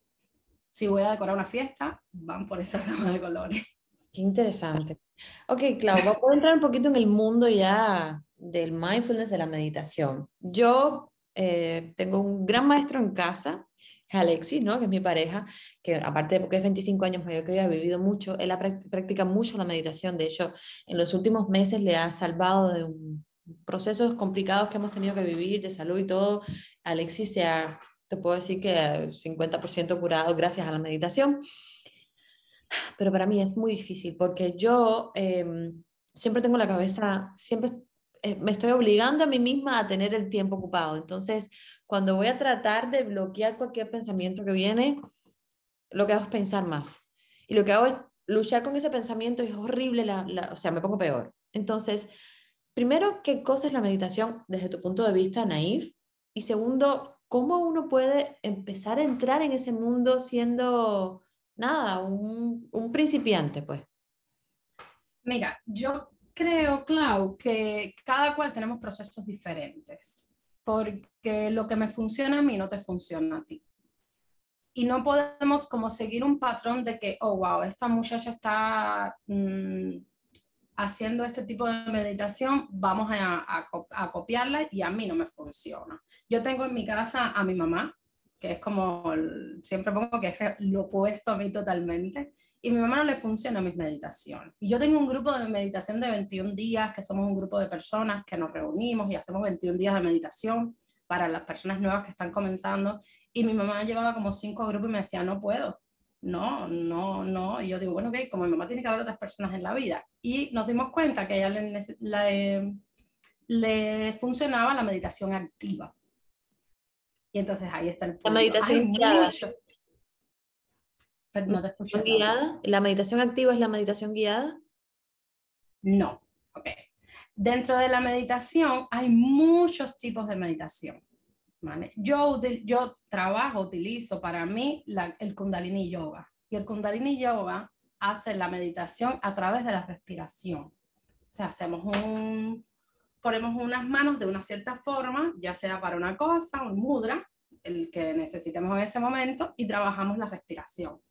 si voy a decorar una fiesta, van por esa gama de colores. Qué interesante. Ok, Clau, vamos a entrar un poquito en el mundo ya del mindfulness, de la meditación. Yo eh, tengo un gran maestro en casa, Alexis, ¿no? que es mi pareja, que aparte de porque es 25 años mayor que yo, ha vivido mucho, él practica mucho la meditación, de hecho, en los últimos meses le ha salvado de un procesos complicados que hemos tenido que vivir de salud y todo, Alexis se ha, te puedo decir que 50% curado gracias a la meditación. Pero para mí es muy difícil porque yo em, siempre tengo la cabeza, siempre eh, me estoy obligando a mí misma a tener el tiempo ocupado. Entonces, cuando voy a tratar de bloquear cualquier pensamiento que viene, lo que hago es pensar más. Y lo que hago es luchar con ese pensamiento y es horrible, la, o sea, me pongo peor. Entonces, primero, ¿qué cosa es la meditación desde tu punto de vista, Naif? Y segundo, ¿cómo uno puede empezar a entrar en ese mundo siendo, nada, un, principiante, pues? Mira, yo creo, Clau, que cada cual tenemos procesos diferentes, porque lo que me funciona a mí no te funciona a ti. Y no podemos como seguir un patrón de que, oh, wow, esta muchacha está... Mm, haciendo este tipo de meditación, vamos a, copiarla y a mí no me funciona. Yo tengo en mi casa a mi mamá, que es como, siempre pongo que es lo opuesto a mí totalmente, y mi mamá no le funciona mis meditaciones. Y yo tengo un grupo de meditación de 21 días, que somos un grupo de personas que nos reunimos y hacemos 21 días de meditación para las personas nuevas que están comenzando. Y mi mamá llevaba como cinco grupos y me decía, no puedo, no, no, no. Y yo digo, bueno, ok, como mi mamá tiene que haber otras personas en la vida. Y nos dimos cuenta que a ella le, le, funcionaba la meditación activa. Y entonces ahí está el punto. La meditación guiada. no te escucho. ¿Guiada? ¿La meditación activa es la meditación guiada? No, ok. Dentro de la meditación hay muchos tipos de meditación. Yo, yo trabajo, utilizo para mí el Kundalini Yoga. Y el Kundalini Yoga hace la meditación a través de la respiración. O sea, hacemos un, ponemos unas manos de una cierta forma, ya sea para una cosa, un mudra, el que necesitemos en ese momento, y trabajamos la respiración.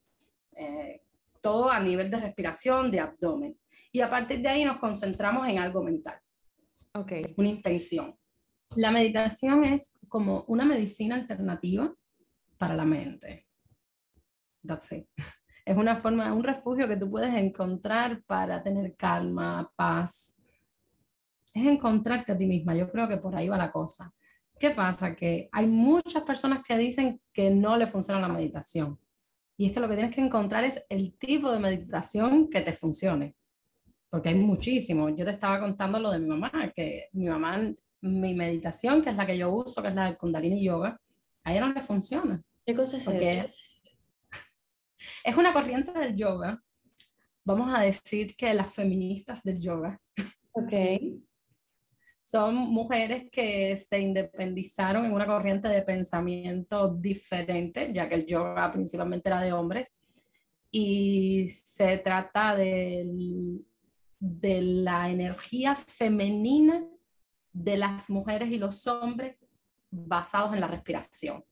Eh, todo a nivel de respiración, de abdomen. Y a partir de ahí nos concentramos en algo mental. Ok. Una intención. La meditación es como una medicina alternativa para la mente. That's it. Es una forma, un refugio que tú puedes encontrar para tener calma, paz. Es encontrarte a ti misma. Yo creo que por ahí va la cosa. ¿Qué pasa? Que hay muchas personas que dicen que no le funciona la meditación. Y es que lo que tienes que encontrar es el tipo de meditación que te funcione. Porque hay muchísimo. Yo te estaba contando lo de mi mamá, que mi mamá mi meditación, que es la que yo uso, que es la del Kundalini Yoga, a ella no le funciona. ¿Qué cosa es Porque es una corriente del yoga. Vamos a decir que las feministas del yoga. Ok. Son mujeres que se independizaron en una corriente de pensamiento diferente, ya que el yoga principalmente era de hombres. Y se trata de, de la energía femenina de las mujeres y los hombres basados en la respiración.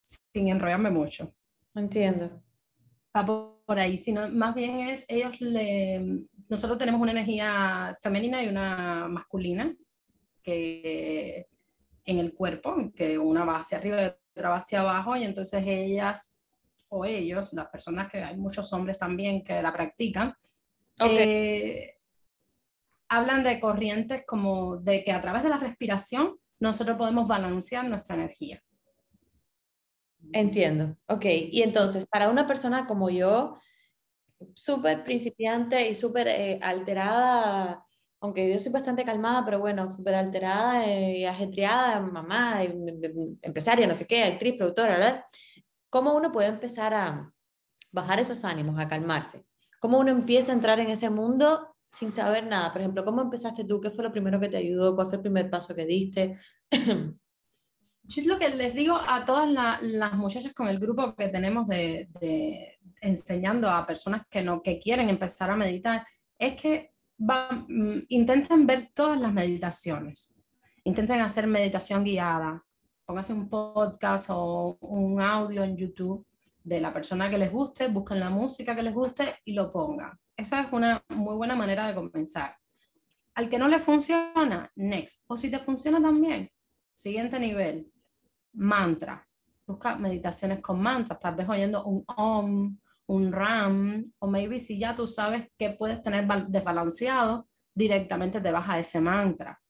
Sin enrollarme mucho. Entiendo. Va por ahí, sino más bien es, ellos le, nosotros tenemos una energía femenina y una masculina que en el cuerpo, que una va hacia arriba y otra va hacia abajo, y entonces ellas o ellos, las personas que hay muchos hombres también que la practican, eh, hablan de corrientes como de que a través de la respiración nosotros podemos balancear nuestra energía. Entiendo, ok. Y entonces, para una persona como yo, súper principiante y súper eh, alterada, aunque yo soy bastante calmada, pero bueno, súper alterada y ajetreada, mamá, empresaria, no sé qué, actriz, productora, ¿verdad? ¿Cómo uno puede empezar a bajar esos ánimos, a calmarse? ¿Cómo uno empieza a entrar en ese mundo sin saber nada. Por ejemplo, ¿cómo empezaste tú? ¿Qué fue lo primero que te ayudó? ¿Cuál fue el primer paso que diste? Yo es lo que les digo a todas las muchachas con el grupo que tenemos de, enseñando a personas que, no, que quieren empezar a meditar, es que mm, intenten ver todas las meditaciones. Intenten hacer meditación guiada. Pónganse un podcast o un audio en YouTube de la persona que les guste, busquen la música que les guste y lo pongan. Esa es una muy buena manera de comenzar. Al que no le funciona, next. O si te funciona también, siguiente nivel, mantra. Busca meditaciones con mantras, tal vez oyendo un om, un ram, o maybe si ya tú sabes que puedes tener desbalanceado, directamente te vas a ese mantra.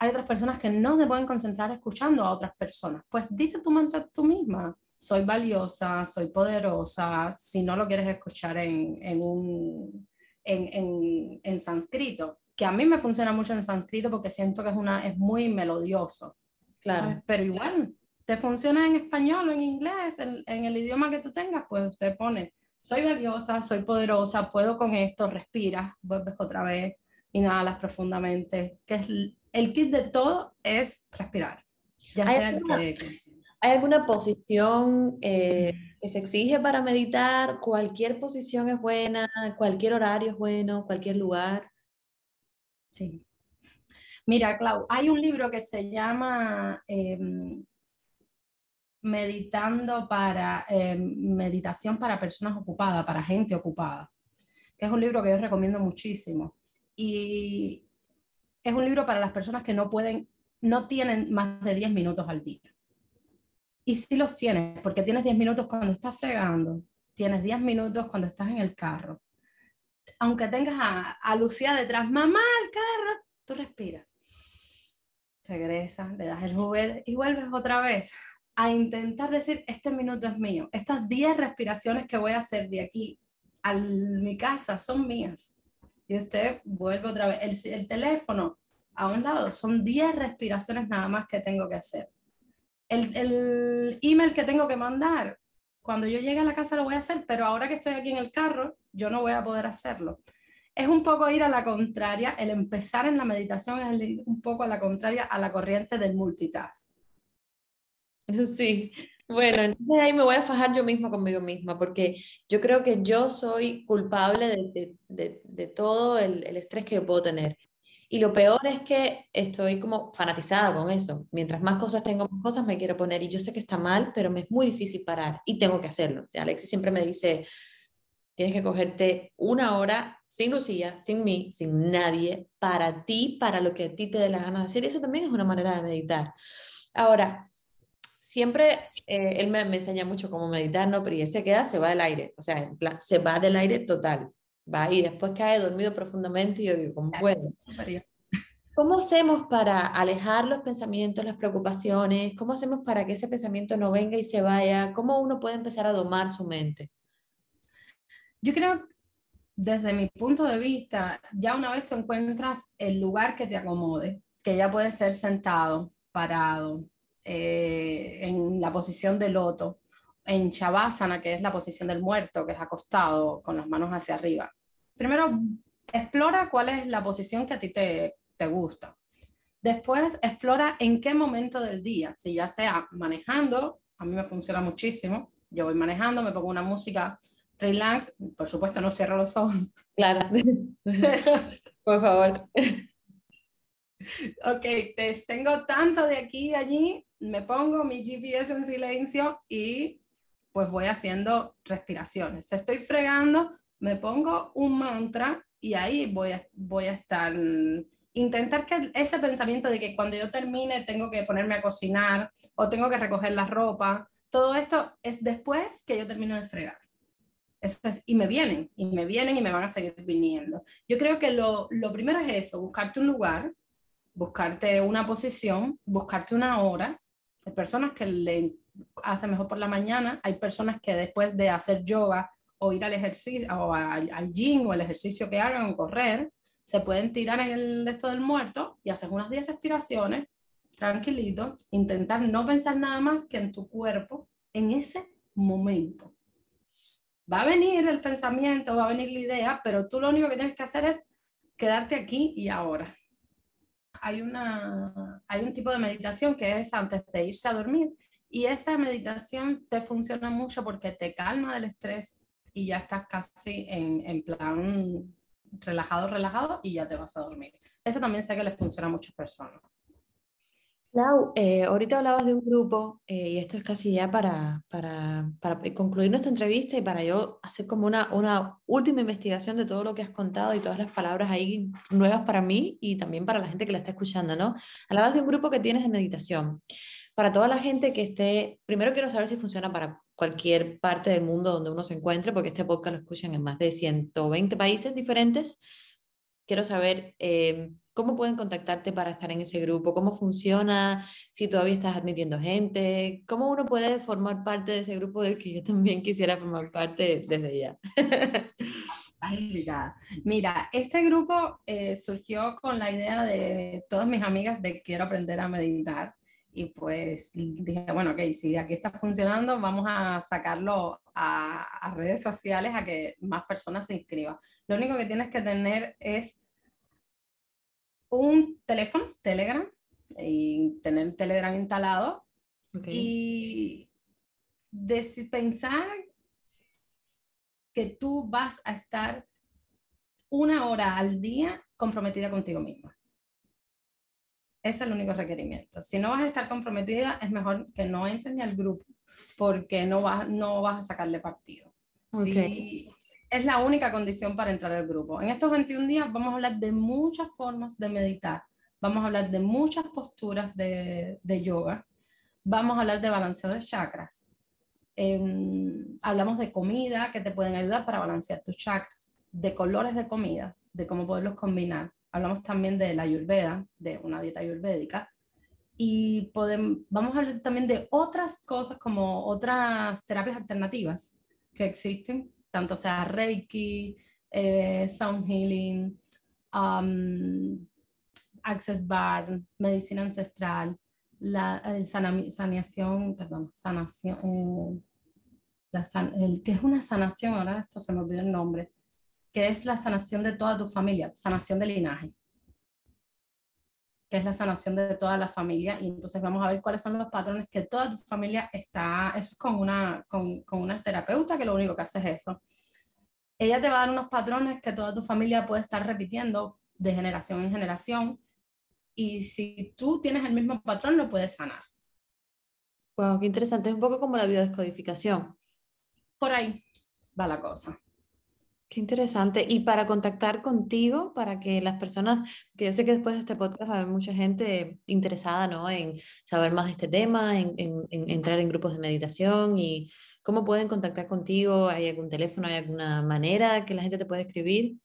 Hay otras personas que no se pueden concentrar escuchando a otras personas. Pues dite tu mantra tú misma soy valiosa, soy poderosa, si no lo quieres escuchar en, en un, en, en, en, sánscrito, que a mí me funciona mucho en sánscrito porque siento que es, una, es muy melodioso. Claro. Pero igual, te funciona en español o en inglés, en, en el idioma que tú tengas, pues usted pone, soy valiosa, soy poderosa, puedo con esto, respira, vuelves otra vez, inhalas profundamente, que es el kit de todo es respirar, ya sea el que... ¿Hay alguna posición eh, que se exige para meditar? ¿Cualquier posición es buena? ¿Cualquier horario es bueno? ¿Cualquier lugar? Sí. Mira, Clau, hay un libro que se llama em, Meditando para em, Meditación para personas ocupadas, para gente ocupada, que es un libro que yo recomiendo muchísimo. Y es un libro para las personas que no pueden, no tienen más de 10 minutos al día. Y sí los tienes, porque tienes 10 minutos cuando estás fregando, tienes 10 minutos cuando estás en el carro. Aunque tengas a, Lucía detrás, mamá, el carro, tú respiras. Regresas, le das el juguete y vuelves otra vez a intentar decir, este minuto es mío, estas 10 respiraciones que voy a hacer de aquí a mi casa son mías. Y usted vuelve otra vez, el, el teléfono a un lado, son 10 respiraciones nada más que tengo que hacer. El, el email que tengo que mandar, cuando yo llegue a la casa lo voy a hacer, pero ahora que estoy aquí en el carro, yo no voy a poder hacerlo es un poco ir a la contraria, el empezar en la meditación es un poco a la contraria a la corriente del multitask. Sí, bueno, entonces ahí me voy a fajar yo misma conmigo misma, porque yo creo que yo soy culpable de, de, de, todo el, el, estrés que yo puedo tener. Y lo peor es que estoy como fanatizada con eso. Mientras más cosas tengo, más cosas me quiero poner. Y yo sé que está mal, pero me es muy difícil parar y tengo que hacerlo. Alexis siempre me dice, Tienes que cogerte una hora sin Lucía, sin mí, sin nadie, para ti, para lo que a ti te dé la gana de hacer. Eso también es una manera de meditar. Ahora, siempre eh, él me, me, enseña mucho cómo meditar, ¿no? Pero ya se queda, se va del aire. O sea, en plan, se va del aire total. Va y después cae dormido profundamente y yo digo, ¿cómo puede? ¿Cómo hacemos para alejar los pensamientos, las preocupaciones? ¿Cómo hacemos para que ese pensamiento no venga y se vaya? ¿Cómo uno puede empezar a domar su mente? Yo creo, desde mi punto de vista, ya una vez tú encuentras el lugar que te acomode, que ya puede ser sentado, parado, eh, en la posición de loto, en Shavasana, que es la posición del muerto, que es acostado con las manos hacia arriba. Primero, explora cuál es la posición que a ti te, te gusta. Después, explora en qué momento del día, si ya sea manejando, a mí me funciona muchísimo, yo voy manejando, me pongo una música relax, por supuesto no cierro los ojos. Claro, por favor. Ok, te tengo tanto de aquí y allí, me pongo mi GPS en silencio y pues voy haciendo respiraciones. Estoy fregando, me pongo un mantra y ahí voy a, voy a estar, intentar que ese pensamiento de que cuando yo termine tengo que ponerme a cocinar o tengo que recoger la ropa, todo esto es después que yo termino de fregar. Eso y me vienen, y me vienen y me van a seguir viniendo. Yo creo que lo, lo primero es eso, buscarte un lugar, buscarte una posición, buscarte una hora. Hay personas que le hacen mejor por la mañana, hay personas que después de hacer yoga o ir al ejercicio o al, al gym o el ejercicio que hagan correr, se pueden tirar en el esto del muerto y haces unas 10 respiraciones, tranquilito, intentar no pensar nada más que en tu cuerpo en ese momento va a venir el pensamiento, va a venir la idea, pero tú lo único que tienes que hacer es quedarte aquí y ahora. Hay, una, hay un tipo de meditación que es antes de irse a dormir y esta meditación te funciona mucho porque te calma del estrés y ya estás casi en, en plan relajado, relajado y ya te vas a dormir. Eso también sé que le funciona a muchas personas. Clau, eh, ahorita hablabas de un grupo eh, y esto es casi ya para, para, para, concluir nuestra entrevista y para yo hacer como una, una última investigación de todo lo que has contado y todas las palabras ahí nuevas para mí y también para la gente que la está escuchando, ¿no? Hablabas de un grupo que tienes de meditación. Para toda la gente que esté, primero quiero saber si funciona para cualquier parte del mundo donde uno se encuentre, porque este podcast lo escuchan en más de 120 países diferentes. Quiero saber... Eh, ¿Cómo pueden contactarte para estar en ese grupo? ¿Cómo funciona? Si todavía estás admitiendo gente. ¿Cómo uno puede formar parte de ese grupo del que yo también quisiera formar parte desde ya? Ay, Mira, este grupo eh, surgió con la idea de todas mis amigas de quiero aprender a meditar. Y pues dije, bueno, ok, si aquí está funcionando, vamos a sacarlo a, a redes sociales a que más personas se inscriban. Lo único que tienes que tener es un teléfono, Telegram, y tener Telegram instalado y pensar que tú vas a estar una hora al día comprometida contigo misma. Ese es el único requerimiento. Si no vas a estar comprometida, es mejor que no entres ni al grupo, porque no vas, no vas a sacarle partido. Okay es la única condición para entrar al grupo. En estos 21 días vamos a hablar de muchas formas de meditar, vamos a hablar de muchas posturas de, yoga, vamos a hablar de balanceo de chakras, em, hablamos de comida que te pueden ayudar para balancear tus chakras, de colores de comida, de cómo poderlos combinar. Hablamos también de la ayurveda, de una dieta ayurvédica, y podemos, vamos a hablar también de otras cosas como otras terapias alternativas que existen, tanto sea Reiki, eh, Sound Healing, um, Access Bar, Medicina Ancestral, la sanación, perdón, sanación, eh, el, que es una sanación, ahora esto se me olvidó el nombre, que es la sanación de toda tu familia, sanación de linaje que es la sanación de toda la familia. Y entonces vamos a ver cuáles son los patrones que toda tu familia está, eso es con una, con, con una terapeuta que lo único que hace es eso. Ella te va a dar unos patrones que toda tu familia puede estar repitiendo de generación en generación. Y si tú tienes el mismo patrón, lo puedes sanar. Wow, qué interesante. Es un poco como la biodescodificación. Por ahí va la cosa. Qué interesante. Y para contactar contigo, para que las personas, que yo sé que después de este podcast va a haber mucha gente interesada ¿no? en saber más de este tema, en, entrar en grupos de meditación y cómo pueden contactar contigo. ¿Hay algún teléfono, hay alguna manera que la gente te puede escribir?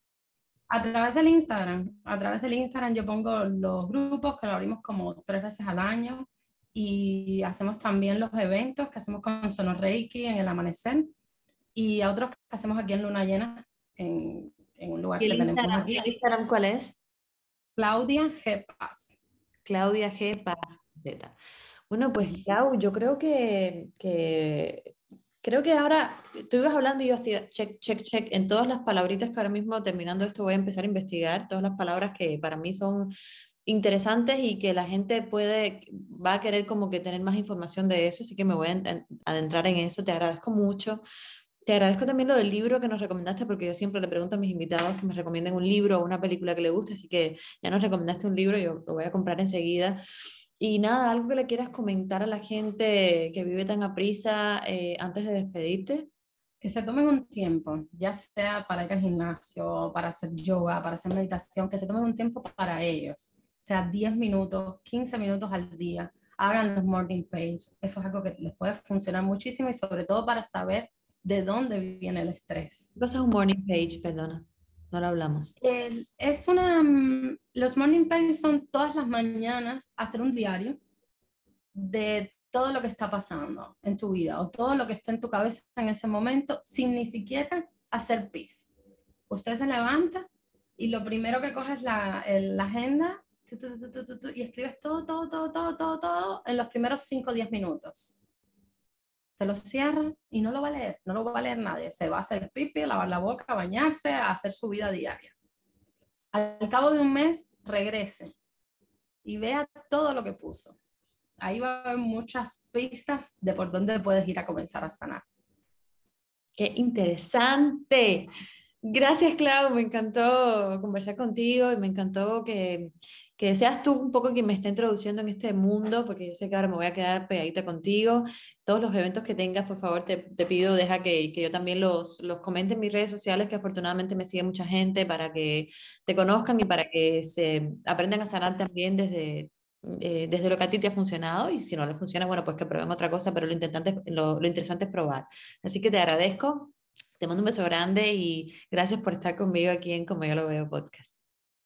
A través del Instagram. A través del Instagram yo pongo los grupos que lo abrimos como tres veces al año y hacemos también los eventos que hacemos con Sono Reiki en el amanecer y a otros que hacemos aquí en Luna Llena en, un lugar que tenemos aquí. ¿El Instagram cuál es? Claudia G. Paz. Claudia G. Paz. Bueno, pues Clau, yo creo que, que creo que ahora tú ibas hablando y yo hacía check, check, check en todas las palabritas que ahora mismo terminando esto voy a empezar a investigar, todas las palabras que para mí son interesantes y que la gente puede, va a querer como que tener más información de eso, así que me voy a adentrar en eso, te agradezco mucho. Te agradezco también lo del libro que nos recomendaste, porque yo siempre le pregunto a mis invitados que me recomienden un libro o una película que le guste, así que ya nos recomendaste un libro, yo lo voy a comprar enseguida. Y nada, algo que le quieras comentar a la gente que vive tan a prisa eh, antes de despedirte. Que se tomen un tiempo, ya sea para ir al gimnasio, para hacer yoga, para hacer meditación, que se tomen un tiempo para ellos. O sea, 10 minutos, 15 minutos al día. Hagan los morning page. Eso es algo que les puede funcionar muchísimo y sobre todo para saber de dónde viene el estrés. ¿Qué es un morning page? Perdona, no lo hablamos. es una, mm, los morning pages son todas las mañanas hacer un diario de todo lo que está pasando en tu vida o todo lo que está en tu cabeza en ese momento sin ni siquiera hacer pis. Usted se levanta y lo primero que coge es la, la agenda y escribes todo, todo, todo, todo, todo, todo en los primeros 5 o 10 minutos se lo cierra y no lo va a leer, no lo va a leer nadie. Se va a hacer pipi, lavar la boca, bañarse, a hacer su vida diaria. Al cabo de un mes, regrese y vea todo lo que puso. Ahí va a haber muchas pistas de por dónde puedes ir a comenzar a sanar. Qué interesante. Gracias, Clau. Me encantó conversar contigo y me encantó que, que seas tú un poco quien me esté introduciendo en este mundo, porque yo sé que ahora me voy a quedar pegadita contigo. Todos los eventos que tengas, por favor, te, pido, deja que, que, yo también los, los comente en mis redes sociales, que afortunadamente me sigue mucha gente, para que te conozcan y para que se aprendan a sanar también desde, eh, desde lo que a ti te ha funcionado y si no les funciona, bueno, pues que prueben otra cosa, pero lo, lo, lo interesante es probar. Así que te agradezco te mando un beso grande y gracias por estar conmigo aquí en Como yo lo veo podcast.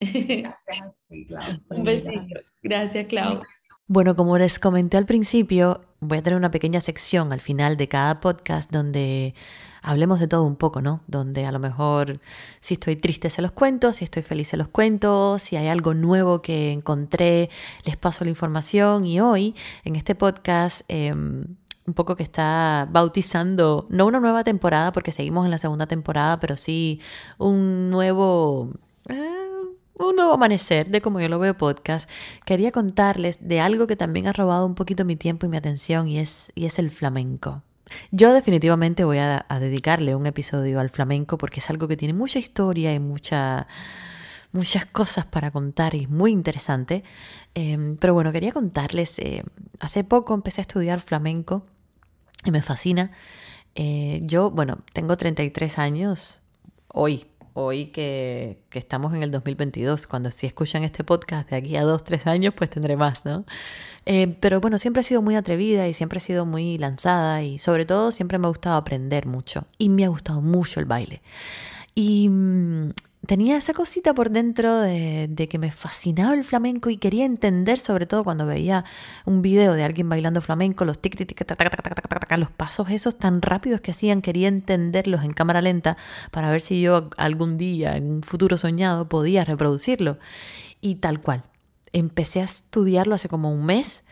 Gracias, Clau. un besito. Gracias, Clau. Bueno, como les comenté al principio, voy a tener una pequeña sección al final de cada podcast donde hablemos de todo un poco, ¿no? Donde a lo mejor si estoy triste se los cuento, si estoy feliz se los cuento, si hay algo nuevo que encontré, les paso la información. Y hoy, en este podcast, em, un poco que está bautizando, no una nueva temporada, porque seguimos en la segunda temporada, pero sí un nuevo... Eh, un nuevo amanecer de como yo lo veo podcast, quería contarles de algo que también ha robado un poquito mi tiempo y mi atención y es, y es el flamenco. Yo definitivamente voy a, dedicarle un episodio al flamenco porque es algo que tiene mucha historia y mucha, muchas cosas para contar y es muy interesante. Em, pero bueno, quería contarles, eh, hace poco empecé a estudiar flamenco y me fascina. Eh, yo, bueno, tengo 33 años hoy, hoy que, que, estamos en el 2022. Cuando si escuchan este podcast de aquí a 2, 3 años, pues tendré más, ¿no? Eh, pero bueno, siempre he sido muy atrevida y siempre he sido muy lanzada y sobre todo siempre me ha gustado aprender mucho y me ha gustado mucho el baile. Y mm, tenía esa cosita por dentro de, que me fascinaba el flamenco y quería entender, sobre todo cuando veía un video de alguien bailando flamenco, los tic, tic, tic, los pasos esos tan rápidos que hacían, quería entenderlos en cámara lenta para ver si yo algún día, en un futuro soñado, podía reproducirlo. Y tal cual. Empecé a estudiarlo hace como un mes.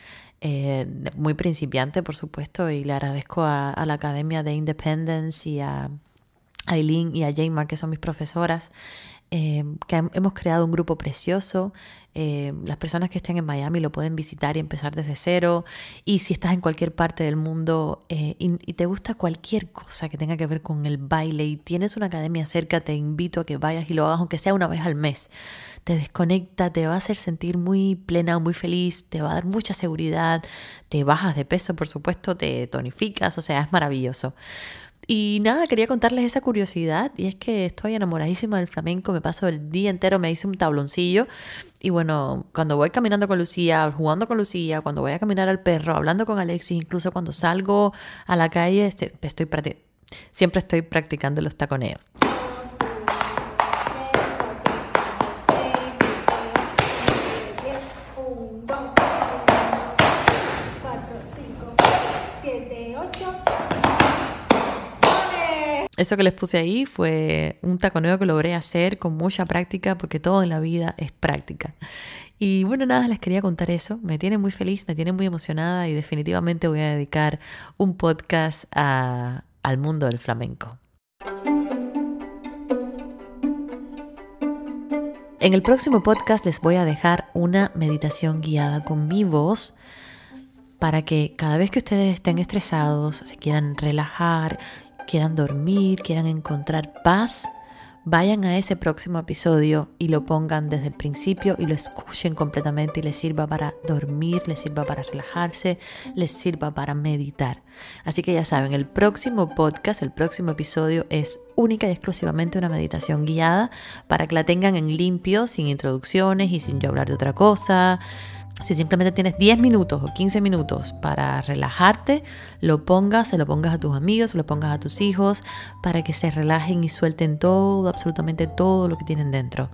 Eh, muy principiante, por supuesto, y le agradezco a, a la Academia de Independence y a Aileen y a Jaymar, que son mis profesoras, eh, que hemos creado un grupo precioso. Eh, las personas que estén en Miami lo pueden visitar y empezar desde cero. Y si estás en cualquier parte del mundo eh, y, y, te gusta cualquier cosa que tenga que ver con el baile y tienes una academia cerca, te invito a que vayas y lo hagas, aunque sea una vez al mes. Te desconecta, te va a hacer sentir muy plena, muy feliz, te va a dar mucha seguridad, te bajas de peso, por supuesto, te tonificas, o sea, es maravilloso. Y nada, quería contarles esa curiosidad y es que estoy enamoradísima del flamenco, me paso el día entero, me hice un tabloncillo y bueno, cuando voy caminando con Lucía, jugando con Lucía, cuando voy a caminar al perro, hablando con Alexis, incluso cuando salgo a la calle, este, estoy siempre estoy practicando los taconeos. Eso que les puse ahí fue un taconeo que logré hacer con mucha práctica porque todo en la vida es práctica. Y bueno, nada, les quería contar eso. Me tiene muy feliz, me tiene muy emocionada y definitivamente voy a dedicar un podcast al mundo del flamenco. En el próximo podcast les voy a dejar una meditación guiada con mi voz para que cada vez que ustedes estén estresados, se quieran relajar quieran dormir, quieran encontrar paz, vayan a ese próximo episodio y lo pongan desde el principio y lo escuchen completamente y les sirva para dormir, les sirva para relajarse, les sirva para meditar. Así que ya saben, el próximo podcast, el próximo episodio es única y exclusivamente una meditación guiada para que la tengan en limpio, sin introducciones y sin yo hablar de otra cosa. Si simplemente tienes 10 minutos o 15 minutos para relajarte, lo pongas, se lo pongas a tus amigos, se lo pongas a tus hijos, para que se relajen y suelten todo, absolutamente todo lo que tienen dentro.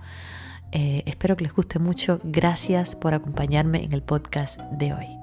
Eh, espero que les guste mucho. Gracias por acompañarme en el podcast de hoy.